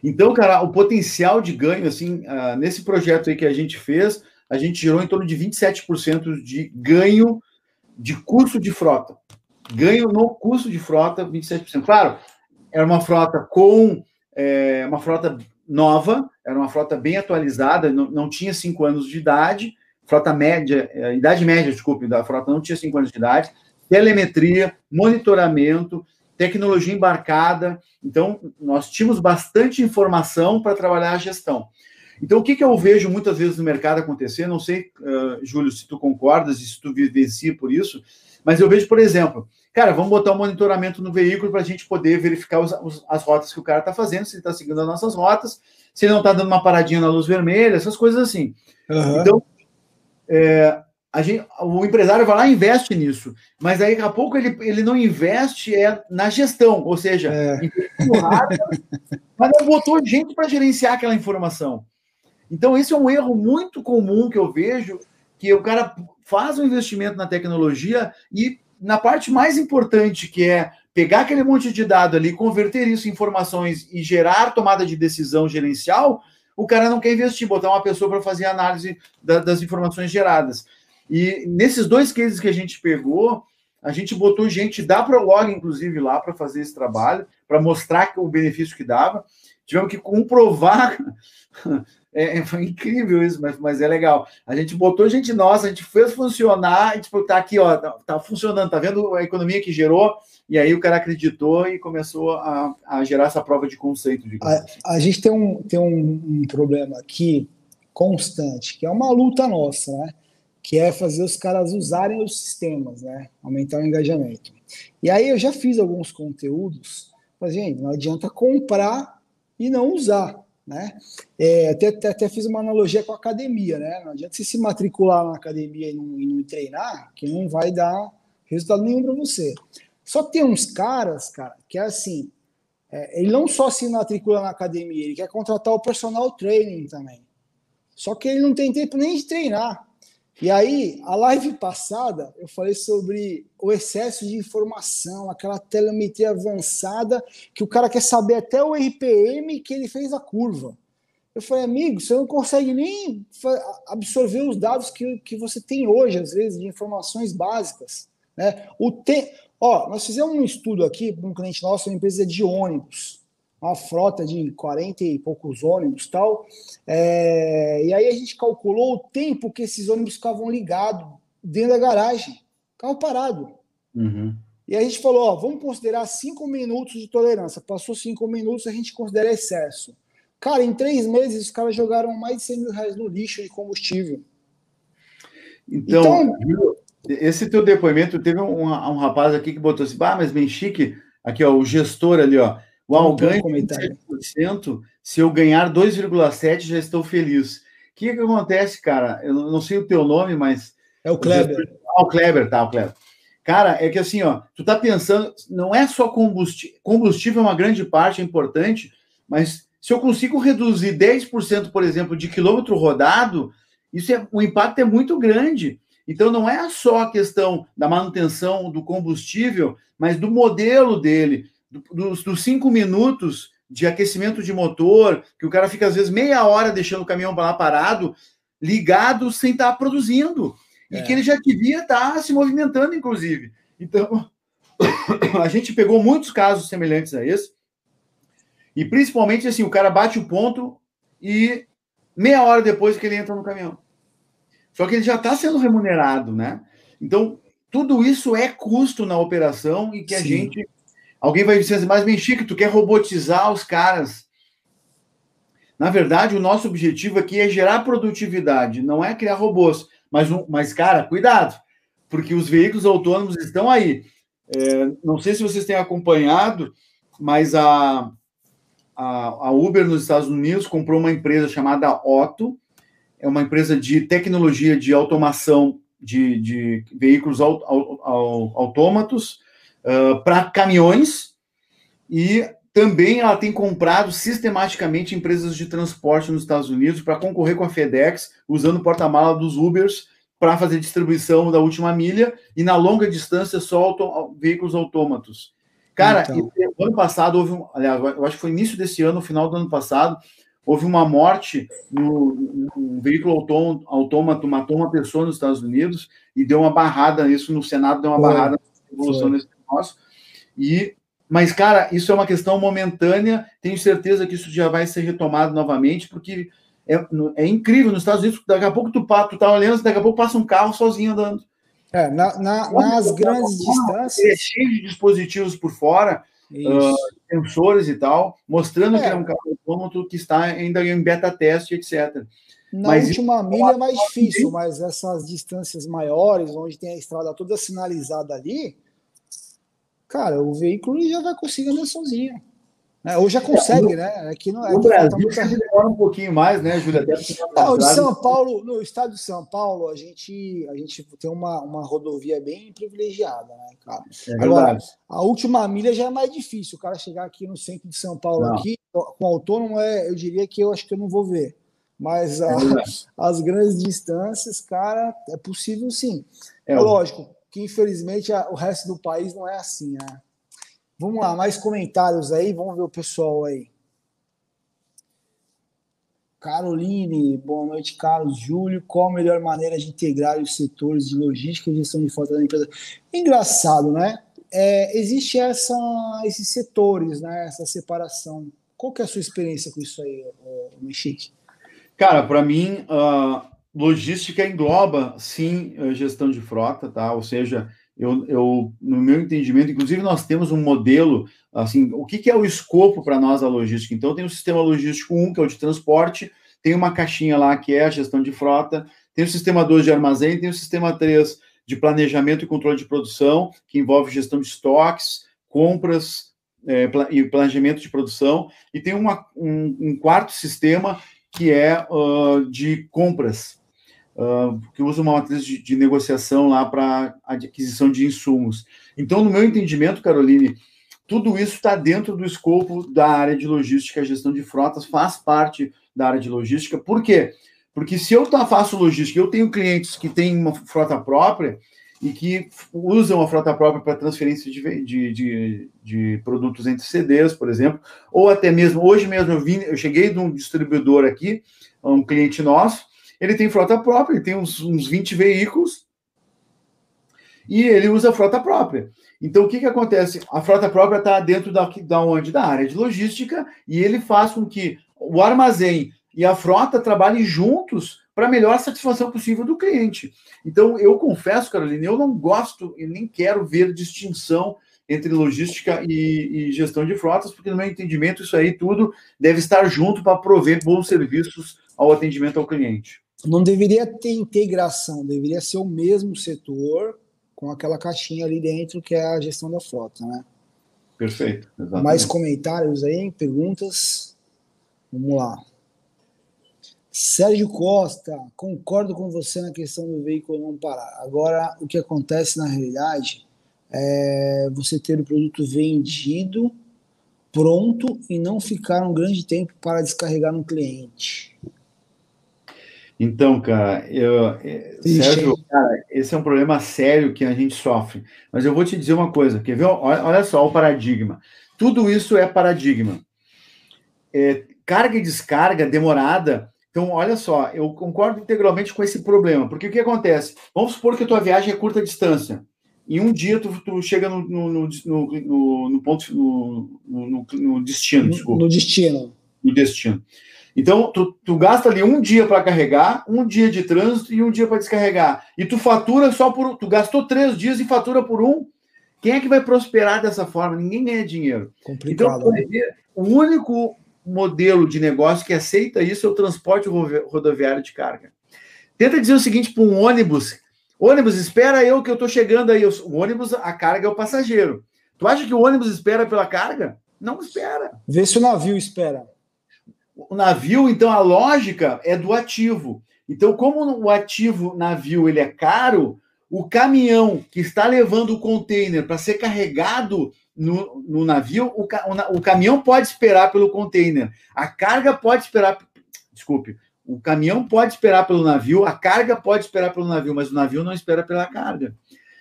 Então, cara, o potencial de ganho, assim, uh, nesse projeto aí que a gente fez, a gente gerou em torno de 27% de ganho de custo de frota. Ganho no custo de frota, 27%. Claro, era uma frota com é, uma frota nova, era uma frota bem atualizada, não, não tinha cinco anos de idade, frota média, é, idade média, desculpe, da frota não tinha cinco anos de idade, telemetria, monitoramento, tecnologia embarcada. Então, nós tínhamos bastante informação para trabalhar a gestão. Então, o que, que eu vejo muitas vezes no mercado acontecer, não sei, uh, Júlio, se tu concordas e se tu vivencia por isso, mas eu vejo, por exemplo, cara, vamos botar um monitoramento no veículo para a gente poder verificar os, os, as rotas que o cara está fazendo, se ele está seguindo as nossas rotas, se ele não está dando uma paradinha na luz vermelha, essas coisas assim. Uhum. Então, é, gente, o empresário vai lá e investe nisso, mas aí daqui a pouco ele, ele não investe é, na gestão, ou seja, é. mas não botou gente para gerenciar aquela informação. Então, esse é um erro muito comum que eu vejo, que o cara faz um investimento na tecnologia e na parte mais importante, que é pegar aquele monte de dado ali, converter isso em informações e gerar tomada de decisão gerencial, o cara não quer investir, botar uma pessoa para fazer análise da, das informações geradas. E nesses dois cases que a gente pegou, a gente botou gente da Prolog, inclusive, lá para fazer esse trabalho, para mostrar o benefício que dava. Tivemos que comprovar é, é, foi incrível isso, mas, mas é legal. A gente botou gente nossa, a gente fez funcionar, a gente tá aqui, ó, tá, tá, funcionando, tá vendo a economia que gerou, e aí o cara acreditou e começou a, a gerar essa prova de conceito. A, a, gente tem, um, tem um, um, problema aqui constante, que é uma luta nossa, né? Que é fazer os caras usarem os sistemas, né? Aumentar o engajamento. E aí eu já fiz alguns conteúdos, mas, gente, não adianta comprar e não usar. Né? É, até, até, até, fiz uma analogia com a academia, né? Não adianta você se matricular na academia e não, e não treinar, que não vai dar resultado nenhum para você. Só tem uns caras, cara, que é assim, é, ele não só se matricula na academia, ele quer contratar o personal training também. Só que ele não tem tempo nem de treinar. E aí, a live passada, eu falei sobre o excesso de informação, aquela telemetria avançada, que o cara quer saber até o RPM que ele fez a curva. Eu falei, amigo, você não consegue nem absorver os dados que, que você tem hoje, às vezes, de informações básicas. Né? O te... Ó, nós fizemos um estudo aqui para um cliente nosso, uma empresa de ônibus uma frota de 40 e poucos ônibus tal. É, e aí a gente calculou o tempo que esses ônibus ficavam ligados dentro da garagem, carro parado. Uhum. E a gente falou: ó, vamos considerar cinco minutos de tolerância. Passou cinco minutos, a gente considera excesso. Cara, em três meses, os caras jogaram mais de 100 mil reais no lixo de combustível. Então, então esse teu depoimento, teve um, um, rapaz aqui que botou assim, bah, mas bem chique, aqui, ó, o gestor ali, ó, Uau, ganho 7%, se eu ganhar 2,7%, já estou feliz. O que, que acontece, cara? Eu não sei o teu nome, mas. É o Kleber. Ah, o Kleber, tá, o Kleber. Cara, é que assim, ó, tu tá pensando, não é só combustível, combustível é uma grande parte, é importante, mas se eu consigo reduzir 10%, por exemplo, de quilômetro rodado, isso é, o impacto é muito grande. Então não é só a questão da manutenção do combustível, mas do modelo dele, dos, dos cinco minutos de aquecimento de motor, que o cara fica às vezes meia hora deixando o caminhão lá parado, ligado sem estar tá produzindo. E é. que ele já devia estar tá se movimentando, inclusive. Então, a gente pegou muitos casos semelhantes a esse. E principalmente assim, o cara bate o ponto e meia hora depois que ele entra no caminhão. Só que ele já está sendo remunerado, né? Então, tudo isso é custo na operação e que Sim. a gente Alguém vai dizer assim, mas Benchique, tu quer robotizar os caras. Na verdade, o nosso objetivo aqui é gerar produtividade, não é criar robôs. Mas, mas cara, cuidado, porque os veículos autônomos estão aí. É, não sei se vocês têm acompanhado, mas a, a, a, Uber nos Estados Unidos comprou uma empresa chamada Otto, é uma empresa de tecnologia de automação de, de veículos aut, aut, autômatos, uh, para caminhões e também ela tem comprado sistematicamente empresas de transporte nos Estados Unidos para concorrer com a FedEx, usando o porta-mala dos Ubers para fazer distribuição da última milha e na longa distância só auto, veículos autômatos. Cara, então. ano passado houve, um, aliás, eu acho que foi início desse ano, final do ano passado, houve uma morte no, um veículo autômato matou uma pessoa nos Estados Unidos e deu uma barrada isso no Senado deu uma foi, barrada na evolução desse nosso. E, mas, cara, isso é uma questão momentânea. Tenho certeza que isso já vai ser retomado novamente, porque é, é incrível. Nos Estados Unidos, daqui a pouco tu, tu tá olhando, daqui a pouco passa um carro sozinho andando. É, na, na, nas grandes distâncias. É cheio de dispositivos por fora, uh, sensores e tal, mostrando é. que é um carro autônomo que está ainda em beta teste, etc. Na mas última isso, milha é mais difícil, mas essas distâncias maiores, onde tem a estrada toda sinalizada ali, cara, o veículo já vai conseguir andar sozinho. É, ou já consegue, é, né? Aqui não, no Brasil muito... demora um pouquinho mais, né, Júlia? Não, de São Paulo, no estado de São Paulo, a gente, a gente tem uma, uma rodovia bem privilegiada, né, cara? É Agora, a última milha já é mais difícil. O cara chegar aqui no centro de São Paulo, não. aqui, com autônomo, é, eu diria que eu acho que eu não vou ver. Mas a, é as grandes distâncias, cara, é possível sim. É, é lógico que, infelizmente, o resto do país não é assim, né? Vamos lá, mais comentários aí, vamos ver o pessoal aí. Caroline, boa noite, Carlos. Júlio, qual a melhor maneira de integrar os setores de logística e gestão de frota da empresa? Engraçado, né? É, existe essa, esses setores, né? Essa separação. Qual que é a sua experiência com isso aí, Mexique? Cara, para mim, uh, logística engloba, sim, gestão de frota, tá? Ou seja, eu, eu, no meu entendimento, inclusive nós temos um modelo, assim, o que, que é o escopo para nós da logística? Então, tem o sistema logístico 1, que é o de transporte, tem uma caixinha lá que é a gestão de frota, tem o sistema 2 de armazém, tem o sistema 3 de planejamento e controle de produção, que envolve gestão de estoques, compras é, e planejamento de produção, e tem uma, um, um quarto sistema que é uh, de compras, que usa uma matriz de, de negociação lá para aquisição de insumos. Então, no meu entendimento, Caroline, tudo isso está dentro do escopo da área de logística, a gestão de frotas faz parte da área de logística. Por quê? Porque se eu tá, faço logística, eu tenho clientes que têm uma frota própria e que usam a frota própria para transferência de, de, de, de, produtos entre CDs, por exemplo, ou até mesmo, hoje mesmo eu, vim, eu cheguei de um distribuidor aqui, um cliente nosso, ele tem frota própria, ele tem uns, uns 20 veículos e ele usa frota própria. Então, o que, que acontece? A frota própria está dentro da, da onde? Da área de logística, e ele faz com que o armazém e a frota trabalhem juntos para a melhor satisfação possível do cliente. Então, eu confesso, Carolina, eu não gosto e nem quero ver distinção entre logística e, e, gestão de frotas, porque, no meu entendimento, isso aí tudo deve estar junto para prover bons serviços ao atendimento ao cliente não deveria ter integração, deveria ser o mesmo setor com aquela caixinha ali dentro que é a gestão da frota, né? Perfeito. Exatamente. Mais comentários aí, perguntas? Vamos lá. Sérgio Costa, concordo com você na questão do veículo não parar. Agora, o que acontece na realidade é você ter o produto vendido, pronto e não ficar um grande tempo para descarregar no cliente. Então, cara, eu, é, Sérgio, cara, esse é um problema sério que a gente sofre. Mas eu vou te dizer uma coisa, quer ver? Olha, olha só o paradigma. Tudo isso é paradigma. É, carga e descarga demorada. Então, olha só, eu concordo integralmente com esse problema, porque o que acontece? Vamos supor que a tua viagem é curta distância. Em um dia tu, tu chega no, no, no, no, ponto no destino, desculpa. No destino. No destino. Então, tu, tu gasta ali um dia para carregar, um dia de trânsito e um dia para descarregar. E tu fatura só por. Tu gastou três dias e fatura por um. Quem é que vai prosperar dessa forma? Ninguém ganha dinheiro. Complicado. Então, né? o único modelo de negócio que aceita isso é o transporte rodoviário de carga. Tenta dizer o seguinte para um ônibus: ônibus, espera eu que eu estou chegando aí. O ônibus, a carga é o passageiro. Tu acha que o ônibus espera pela carga? Não espera. Vê se o navio espera o navio, então a lógica é do ativo. Então, como o ativo navio ele é caro, o caminhão que está levando o container para ser carregado no, no navio, o, o, o, caminhão pode esperar pelo container, a carga pode esperar. Desculpe, o caminhão pode esperar pelo navio, a carga pode esperar pelo navio, mas o navio não espera pela carga.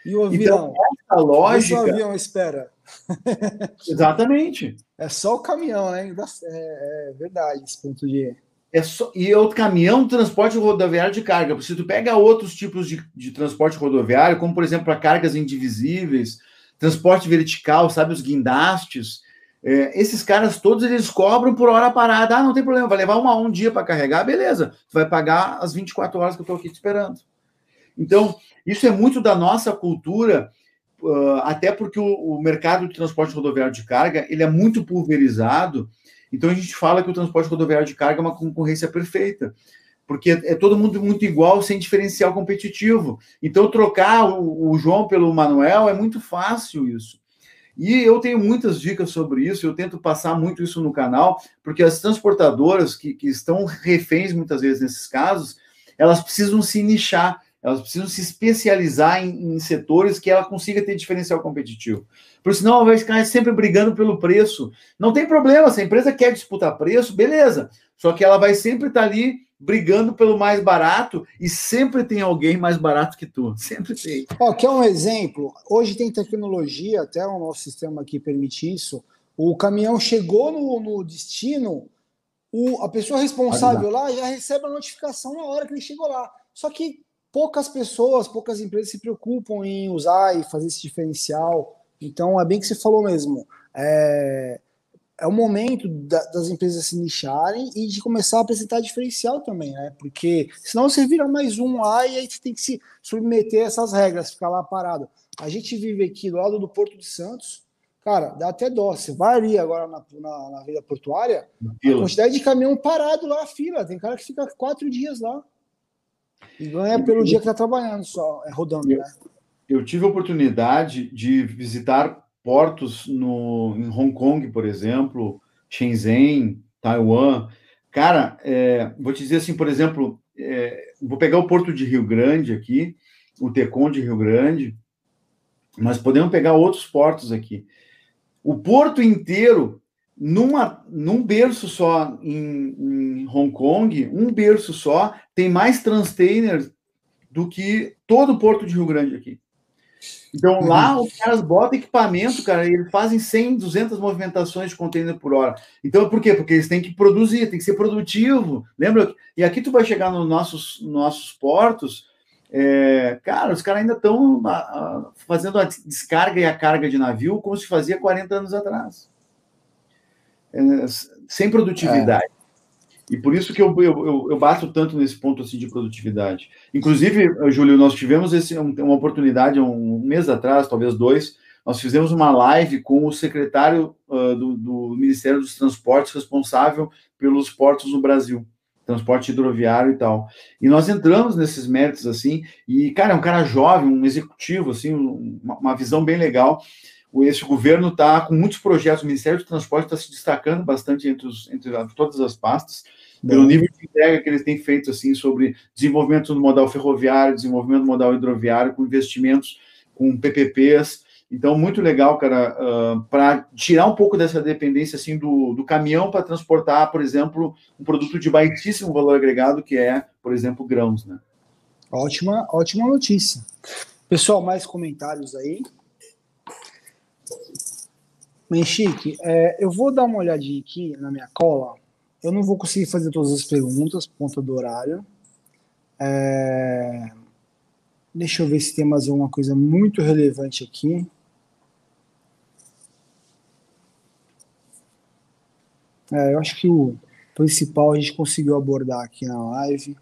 E o avião? Então, lógica. o avião espera. Exatamente. É só o caminhão, né? É, é verdade esse ponto de. É só, e é o caminhão transporte rodoviário de carga. Se tu pega outros tipos de, de transporte rodoviário, como por exemplo para cargas indivisíveis, transporte vertical, sabe, os guindastes, é, esses caras todos eles cobram por hora parada. Ah, não tem problema, vai levar uma, um dia para carregar, beleza. Tu vai pagar as 24 horas que eu estou aqui te esperando. Então, isso é muito da nossa cultura uh, até porque o, mercado de transporte rodoviário de carga ele é muito pulverizado. Então a gente fala que o transporte rodoviário de carga é uma concorrência perfeita, porque é, todo mundo muito igual, sem diferencial competitivo. Então trocar o, o João pelo Manuel é muito fácil isso. E eu tenho muitas dicas sobre isso, eu tento passar muito isso no canal, porque as transportadoras que, que estão reféns muitas vezes nesses casos, elas precisam se nichar, elas precisam se especializar em, em, setores que ela consiga ter diferencial competitivo. Porque senão ela vai ficar sempre brigando pelo preço. Não tem problema, se a empresa quer disputar preço, beleza. Só que ela vai sempre estar ali brigando pelo mais barato e sempre tem alguém mais barato que tu. Sempre tem. Ó, quer um exemplo? Hoje tem tecnologia, até o nosso sistema aqui permite isso. O caminhão chegou no, no destino, o, a pessoa responsável lá já recebe a notificação na hora que ele chegou lá. Só que poucas pessoas, poucas empresas se preocupam em usar e fazer esse diferencial. Então, é bem que você falou mesmo. É, é o momento da, das empresas se nicharem e de começar a apresentar diferencial também, né? Porque senão você vira mais um lá e aí você tem que se submeter a essas regras, ficar lá parado. A gente vive aqui do lado do Porto de Santos, cara, dá até dó. Você vai ali agora na, na, na vida portuária, a quantidade de caminhão parado lá, a fila. Tem cara que fica quatro dias lá. E ganha pelo dia que tá trabalhando só, é rodando, eu, né? Eu tive a oportunidade de visitar portos no, em Hong Kong, por exemplo, Shenzhen, Taiwan. Cara, é, vou te dizer assim, por exemplo, é, vou pegar o porto de Rio Grande aqui, o Tecon de Rio Grande, mas podemos pegar outros portos aqui. O porto inteiro, numa, num berço só em, em Hong Kong, um berço só, tem mais transtainers do que todo o porto de Rio Grande aqui. Então lá uhum. os caras botam equipamento, cara, e eles fazem 100, 200 movimentações de container por hora. Então por quê? Porque eles têm que produzir, tem que ser produtivo. Lembra? E aqui tu vai chegar nos nossos, nossos portos, é, cara, os caras ainda estão fazendo a descarga e a carga de navio como se fazia 40 anos atrás. É, sem produtividade. É. E por isso que eu, eu, eu, bato tanto nesse ponto assim de produtividade. Inclusive, Júlio, nós tivemos esse, uma oportunidade um mês atrás, talvez dois, nós fizemos uma live com o secretário uh, do, do, Ministério dos Transportes responsável pelos portos no Brasil, transporte hidroviário e tal. E nós entramos nesses méritos assim, e cara, é um cara jovem, um executivo assim, uma, uma visão bem legal. Esse governo está com muitos projetos, o Ministério do Transporte está se destacando bastante entre, os, entre todas as pastas pelo nível de entrega que eles têm feito assim sobre desenvolvimento do modal ferroviário, desenvolvimento do modal hidroviário, com investimentos, com PPPs. Então, muito legal, cara, uh, para tirar um pouco dessa dependência assim do, do caminhão para transportar, por exemplo, um produto de baixíssimo valor agregado, que é, por exemplo, grãos, né? Ótima, ótima notícia. Pessoal, mais comentários aí? Menchique, é, eu vou dar uma olhadinha aqui na minha cola eu não vou conseguir fazer todas as perguntas por conta do horário. É... Deixa eu ver se tem mais alguma coisa muito relevante aqui. É, eu acho que o principal a gente conseguiu abordar aqui na live.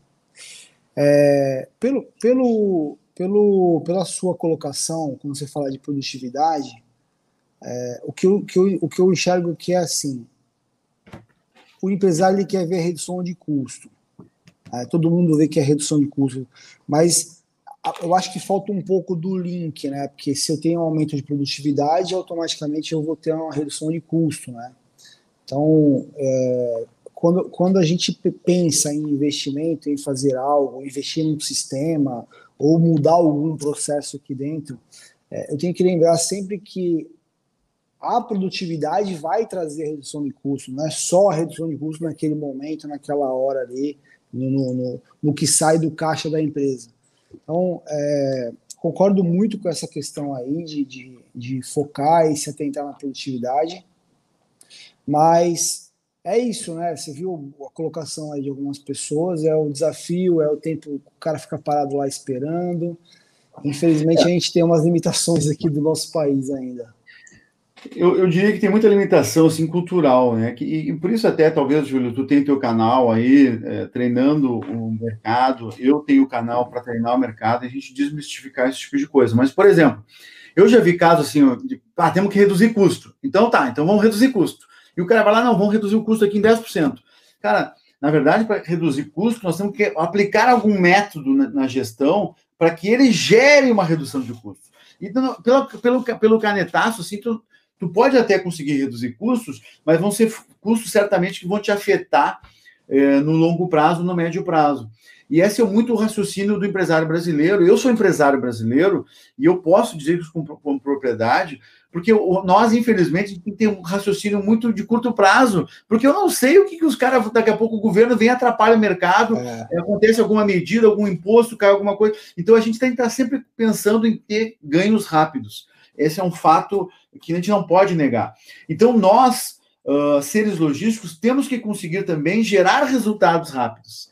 É, pelo, pelo, pelo, pela sua colocação, quando você fala de produtividade, é, o, que eu, que eu, o que eu enxergo que é assim, o empresário ele quer ver redução de custo. É, todo mundo vê que é redução de custo, mas eu acho que falta um pouco do link, né? Porque se eu tenho um aumento de produtividade, automaticamente eu vou ter uma redução de custo, né? Então, é, quando, quando a gente pensa em investimento, em fazer algo, investir num sistema ou mudar algum processo aqui dentro, é, eu tenho que lembrar sempre que a produtividade vai trazer redução de custo, não é só a redução de custo naquele momento, naquela hora ali, no, no, no, no que sai do caixa da empresa. Então, é, concordo muito com essa questão aí de, de, de, focar e se atentar na produtividade, mas é isso, né? Você viu a colocação aí de algumas pessoas, é o desafio, é o tempo, o cara fica parado lá esperando. Infelizmente, a gente tem umas limitações aqui do nosso país ainda. Eu, eu, diria que tem muita limitação assim, cultural, né? Que, e, por isso até, talvez, Júlio, tu tem teu canal aí, é, treinando o mercado, eu tenho o canal para treinar o mercado e a gente desmistificar esse tipo de coisa. Mas, por exemplo, eu já vi casos assim, de, ah, temos que reduzir custo. Então tá, então vamos reduzir custo. E o cara vai lá, não, vamos reduzir o custo aqui em 10%. Cara, na verdade, para reduzir custo, nós temos que aplicar algum método na, na gestão para que ele gere uma redução de custo. Então, pelo, pelo, pelo canetaço, assim, tu, tu pode até conseguir reduzir custos, mas vão ser custos certamente que vão te afetar é, no longo prazo, no médio prazo. E esse é muito o raciocínio do empresário brasileiro. Eu sou empresário brasileiro e eu posso dizer isso com, com propriedade, porque nós, infelizmente, tem um raciocínio muito de curto prazo, porque eu não sei o que, que os caras, daqui a pouco o governo vem atrapalha o mercado, é. acontece alguma medida, algum imposto, cai alguma coisa. Então a gente tem que estar sempre pensando em ter ganhos rápidos. Esse é um fato que a gente não pode negar. Então nós, uh, seres logísticos, temos que conseguir também gerar resultados rápidos.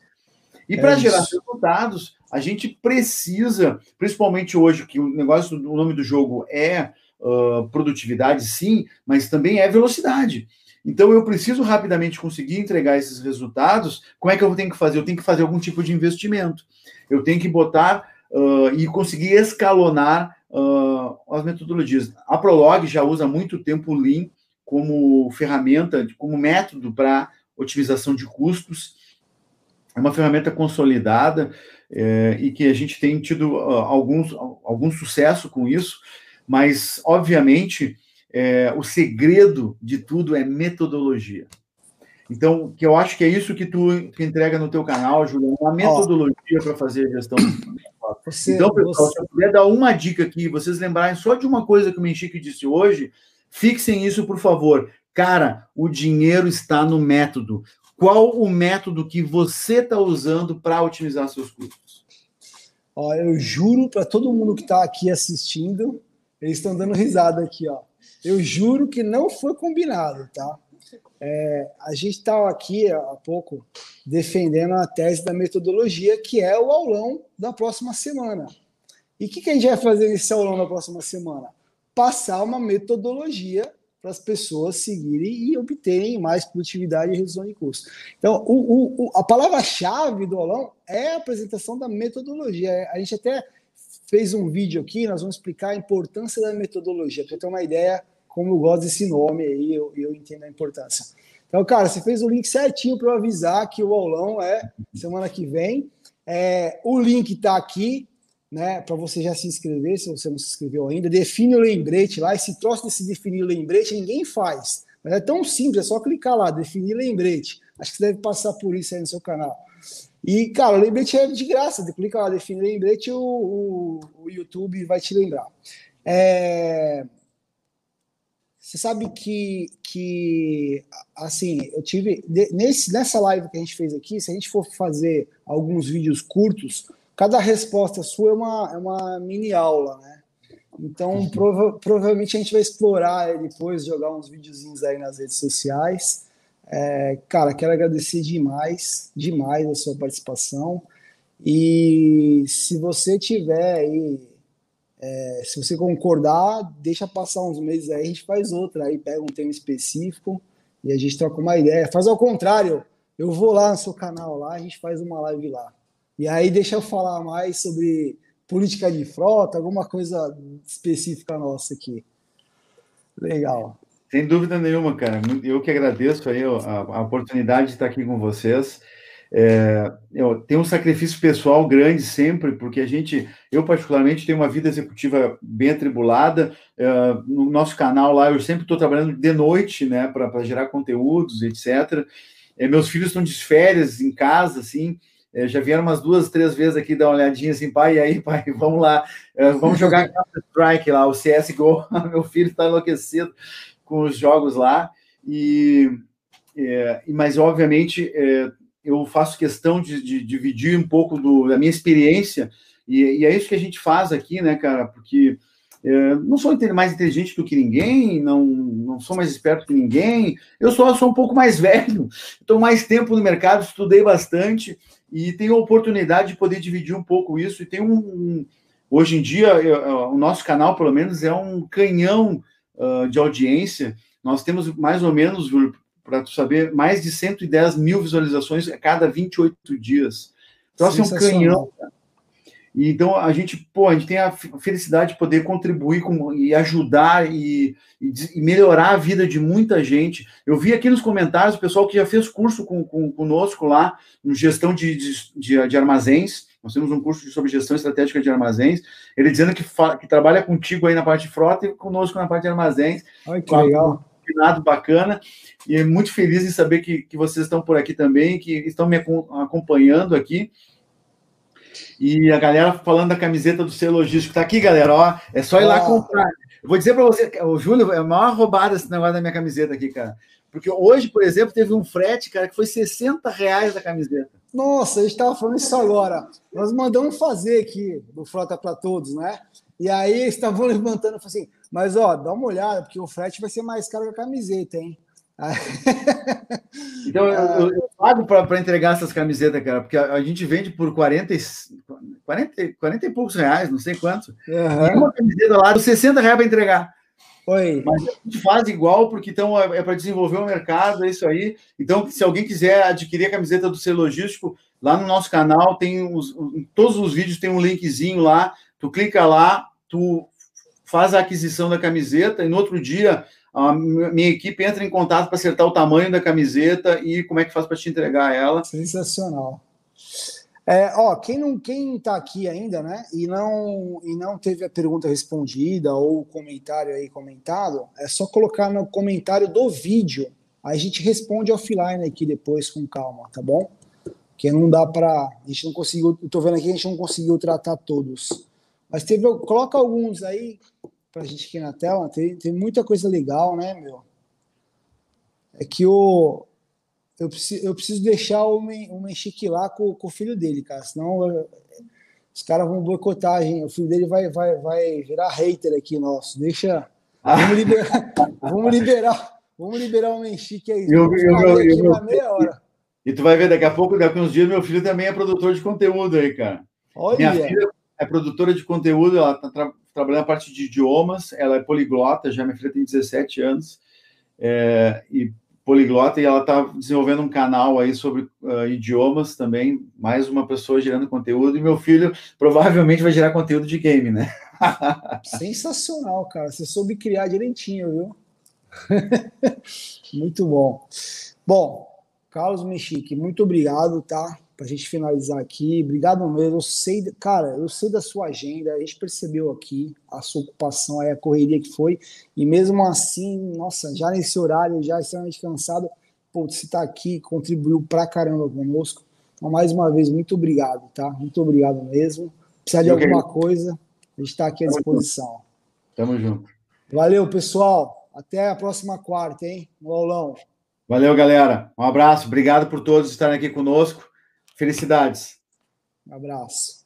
E para é gerar resultados, a gente precisa, principalmente hoje, que o negócio, o nome do jogo é uh, produtividade, sim, mas também é velocidade. Então eu preciso rapidamente conseguir entregar esses resultados. Como é que eu tenho que fazer? Eu tenho que fazer algum tipo de investimento. Eu tenho que botar uh, e conseguir escalonar uh, as metodologias. A Prolog já usa muito tempo o Lean como ferramenta, como método para otimização de custos é uma ferramenta consolidada é, e que a gente tem tido uh, alguns, algum sucesso com isso, mas, obviamente, é, o segredo de tudo é metodologia. Então, que eu acho que é isso que tu que entrega no teu canal, Julião, uma metodologia para fazer a gestão. Você, então, pessoal, você... se eu puder dar uma dica aqui, vocês lembrarem só de uma coisa que o Menchique disse hoje, fixem isso, por favor. Cara, o dinheiro está no método qual o método que você está usando para otimizar seus custos? Ó, eu juro para todo mundo que está aqui assistindo, eles estão dando risada aqui, ó. Eu juro que não foi combinado, tá? É, a gente estava aqui há pouco defendendo a tese da metodologia, que é o aulão da próxima semana. E o que, que a gente vai fazer nesse aulão da próxima semana? Passar uma metodologia para as pessoas seguirem e obterem mais produtividade e redução de custos. Então, o, o, a palavra-chave do aulão é a apresentação da metodologia. A gente até fez um vídeo aqui, nós vamos explicar a importância da metodologia, para ter uma ideia como eu gosto desse nome aí, eu, eu entendo a importância. Então, cara, você fez o link certinho para eu avisar que o aulão é semana que vem. É, o link está aqui, né, para você já se inscrever, se você não se inscreveu ainda, define o lembrete lá. Esse troço desse definir o lembrete ninguém faz. Mas é tão simples, é só clicar lá, definir lembrete. Acho que você deve passar por isso aí no seu canal. E, cara, o lembrete é de graça. Você clica lá, definir lembrete, o, o, o YouTube vai te lembrar. É... Você sabe que, que assim, eu tive. Nesse, nessa live que a gente fez aqui, se a gente for fazer alguns vídeos curtos, cada resposta sua é uma, é uma mini aula, né? Então, uhum. prova, provavelmente a gente vai explorar depois, jogar uns videozinhos aí nas redes sociais. É, cara, quero agradecer demais, demais a sua participação. E se você tiver aí, é, se você concordar, deixa passar uns meses aí, a gente faz outra aí, pega um tema específico e a gente troca uma ideia. Faz ao contrário, eu vou lá no seu canal lá, a gente faz uma live lá. E aí deixa eu falar mais sobre política de frota, alguma coisa específica nossa aqui. Legal. Sem dúvida nenhuma, cara. Eu que agradeço aí a, a oportunidade de estar aqui com vocês. É, tenho um sacrifício pessoal grande sempre, porque a gente, eu particularmente, tenho uma vida executiva bem atribulada. É, no nosso canal lá, eu sempre estou trabalhando de noite, né, para gerar conteúdos, etc. É, meus filhos estão de férias em casa, assim, é, já vieram umas duas, três vezes aqui dar uma olhadinha assim, pai, e aí, pai, vamos lá, é, vamos jogar Counter-Strike lá, o CSGO, meu filho está enlouquecido com os jogos lá, e, é, mas obviamente eu faço questão de, de, dividir um pouco do, da minha experiência, e, e, é isso que a gente faz aqui, né, cara, porque é, não sou mais inteligente do que ninguém, não, não sou mais esperto que ninguém, eu só sou um pouco mais velho, estou mais tempo no mercado, estudei bastante, e tenho a oportunidade de poder dividir um pouco isso. E tem um. um hoje em dia, eu, o nosso canal, pelo menos, é um canhão uh, de audiência. Nós temos mais ou menos, para tu saber, mais de 110 mil visualizações a cada 28 dias. Então, assim, um canhão. Então, a gente, pô, a gente tem a felicidade de poder contribuir com, e ajudar e, e, e, melhorar a vida de muita gente. Eu vi aqui nos comentários o pessoal que já fez curso com, com conosco lá, no gestão de, de, de, armazéns, Nós temos um curso sobre gestão estratégica de armazéns. Ele dizendo que, que trabalha contigo aí na parte de frota e conosco na parte de armazéns. Ai, que legal. Um bacana. E muito feliz em saber que, que vocês estão por aqui também, que estão me acompanhando aqui. E a galera falando da camiseta do ser logístico. Tá aqui, galera, ó. É só ir lá comprar. Eu vou dizer para você, o Júlio, é a maior roubada esse negócio da minha camiseta aqui, cara. Porque hoje, por exemplo, teve um frete, cara, que foi 60 reais da camiseta. Nossa, a gente estava falando isso agora. Nós mandamos fazer aqui do Frota para Todos, né? E aí estavam levantando e assim, mas ó, dá uma olhada, porque o frete vai ser mais caro que a camiseta, hein? Então, eu, eu pago para entregar essas camisetas, cara, porque a, a, gente vende por 40, 40, 40 e poucos reais, não sei quanto. Uhum. E uma camiseta lá, 60 reais para entregar. Oi. Mas a gente faz igual, porque então é, é para desenvolver o mercado, é isso aí. Então, se alguém quiser adquirir a camiseta do ser logístico, lá no nosso canal tem os, todos os vídeos tem um linkzinho lá, tu clica lá, tu faz a aquisição da camiseta e no outro dia a minha equipe entra em contato para acertar o tamanho da camiseta e como é que faz para te entregar ela. Sensacional. É, ó, quem não quem está aqui ainda, né, e não e não teve a pergunta respondida ou o comentário aí comentado, é só colocar no comentário do vídeo. Aí a gente responde offline aqui depois com calma, tá bom? Porque não dá para a gente não conseguiu, tô vendo aqui a gente não conseguiu tratar todos. Mas teve coloca alguns aí para a gente aqui na tela, tem, tem muita coisa legal, né, meu? É que o, eu, preciso, eu preciso deixar o, Menchique lá com, com o filho dele, cara, senão eu, os caras vão boicotar gente. O filho dele vai, vai, vai virar hater aqui nosso. Deixa. Vamos liberar. vamos liberar. Vamos liberar o Menchique aí. Eu, eu, eu, eu, meia hora. E tu vai ver, daqui a pouco, daqui a uns dias, meu filho também é produtor de conteúdo aí, cara. Olha. Minha filha é produtora de conteúdo, ela tá tra trabalhando a parte de idiomas, ela é poliglota, já minha filha tem 17 anos, é, e poliglota, e ela está desenvolvendo um canal aí sobre uh, idiomas também, mais uma pessoa gerando conteúdo, e meu filho provavelmente vai gerar conteúdo de game, né? Sensacional, cara, você soube criar direitinho, viu? muito bom. Bom, Carlos Mexique, muito obrigado, tá? Para a gente finalizar aqui. Obrigado mesmo. Eu sei, cara, eu sei da sua agenda, a gente percebeu aqui a sua ocupação, a correria que foi, e mesmo assim, nossa, já nesse horário, já extremamente cansado, pô, você está aqui, contribuiu pra caramba conosco. Então, mais uma vez, muito obrigado, tá? Muito obrigado mesmo. Precisar de eu alguma coisa, a gente está aqui à disposição. Tamo junto. Valeu, pessoal. Até a próxima quarta, hein? No aulão. Valeu, galera. Um abraço. Obrigado por todos estarem aqui conosco. Felicidades. Um abraço.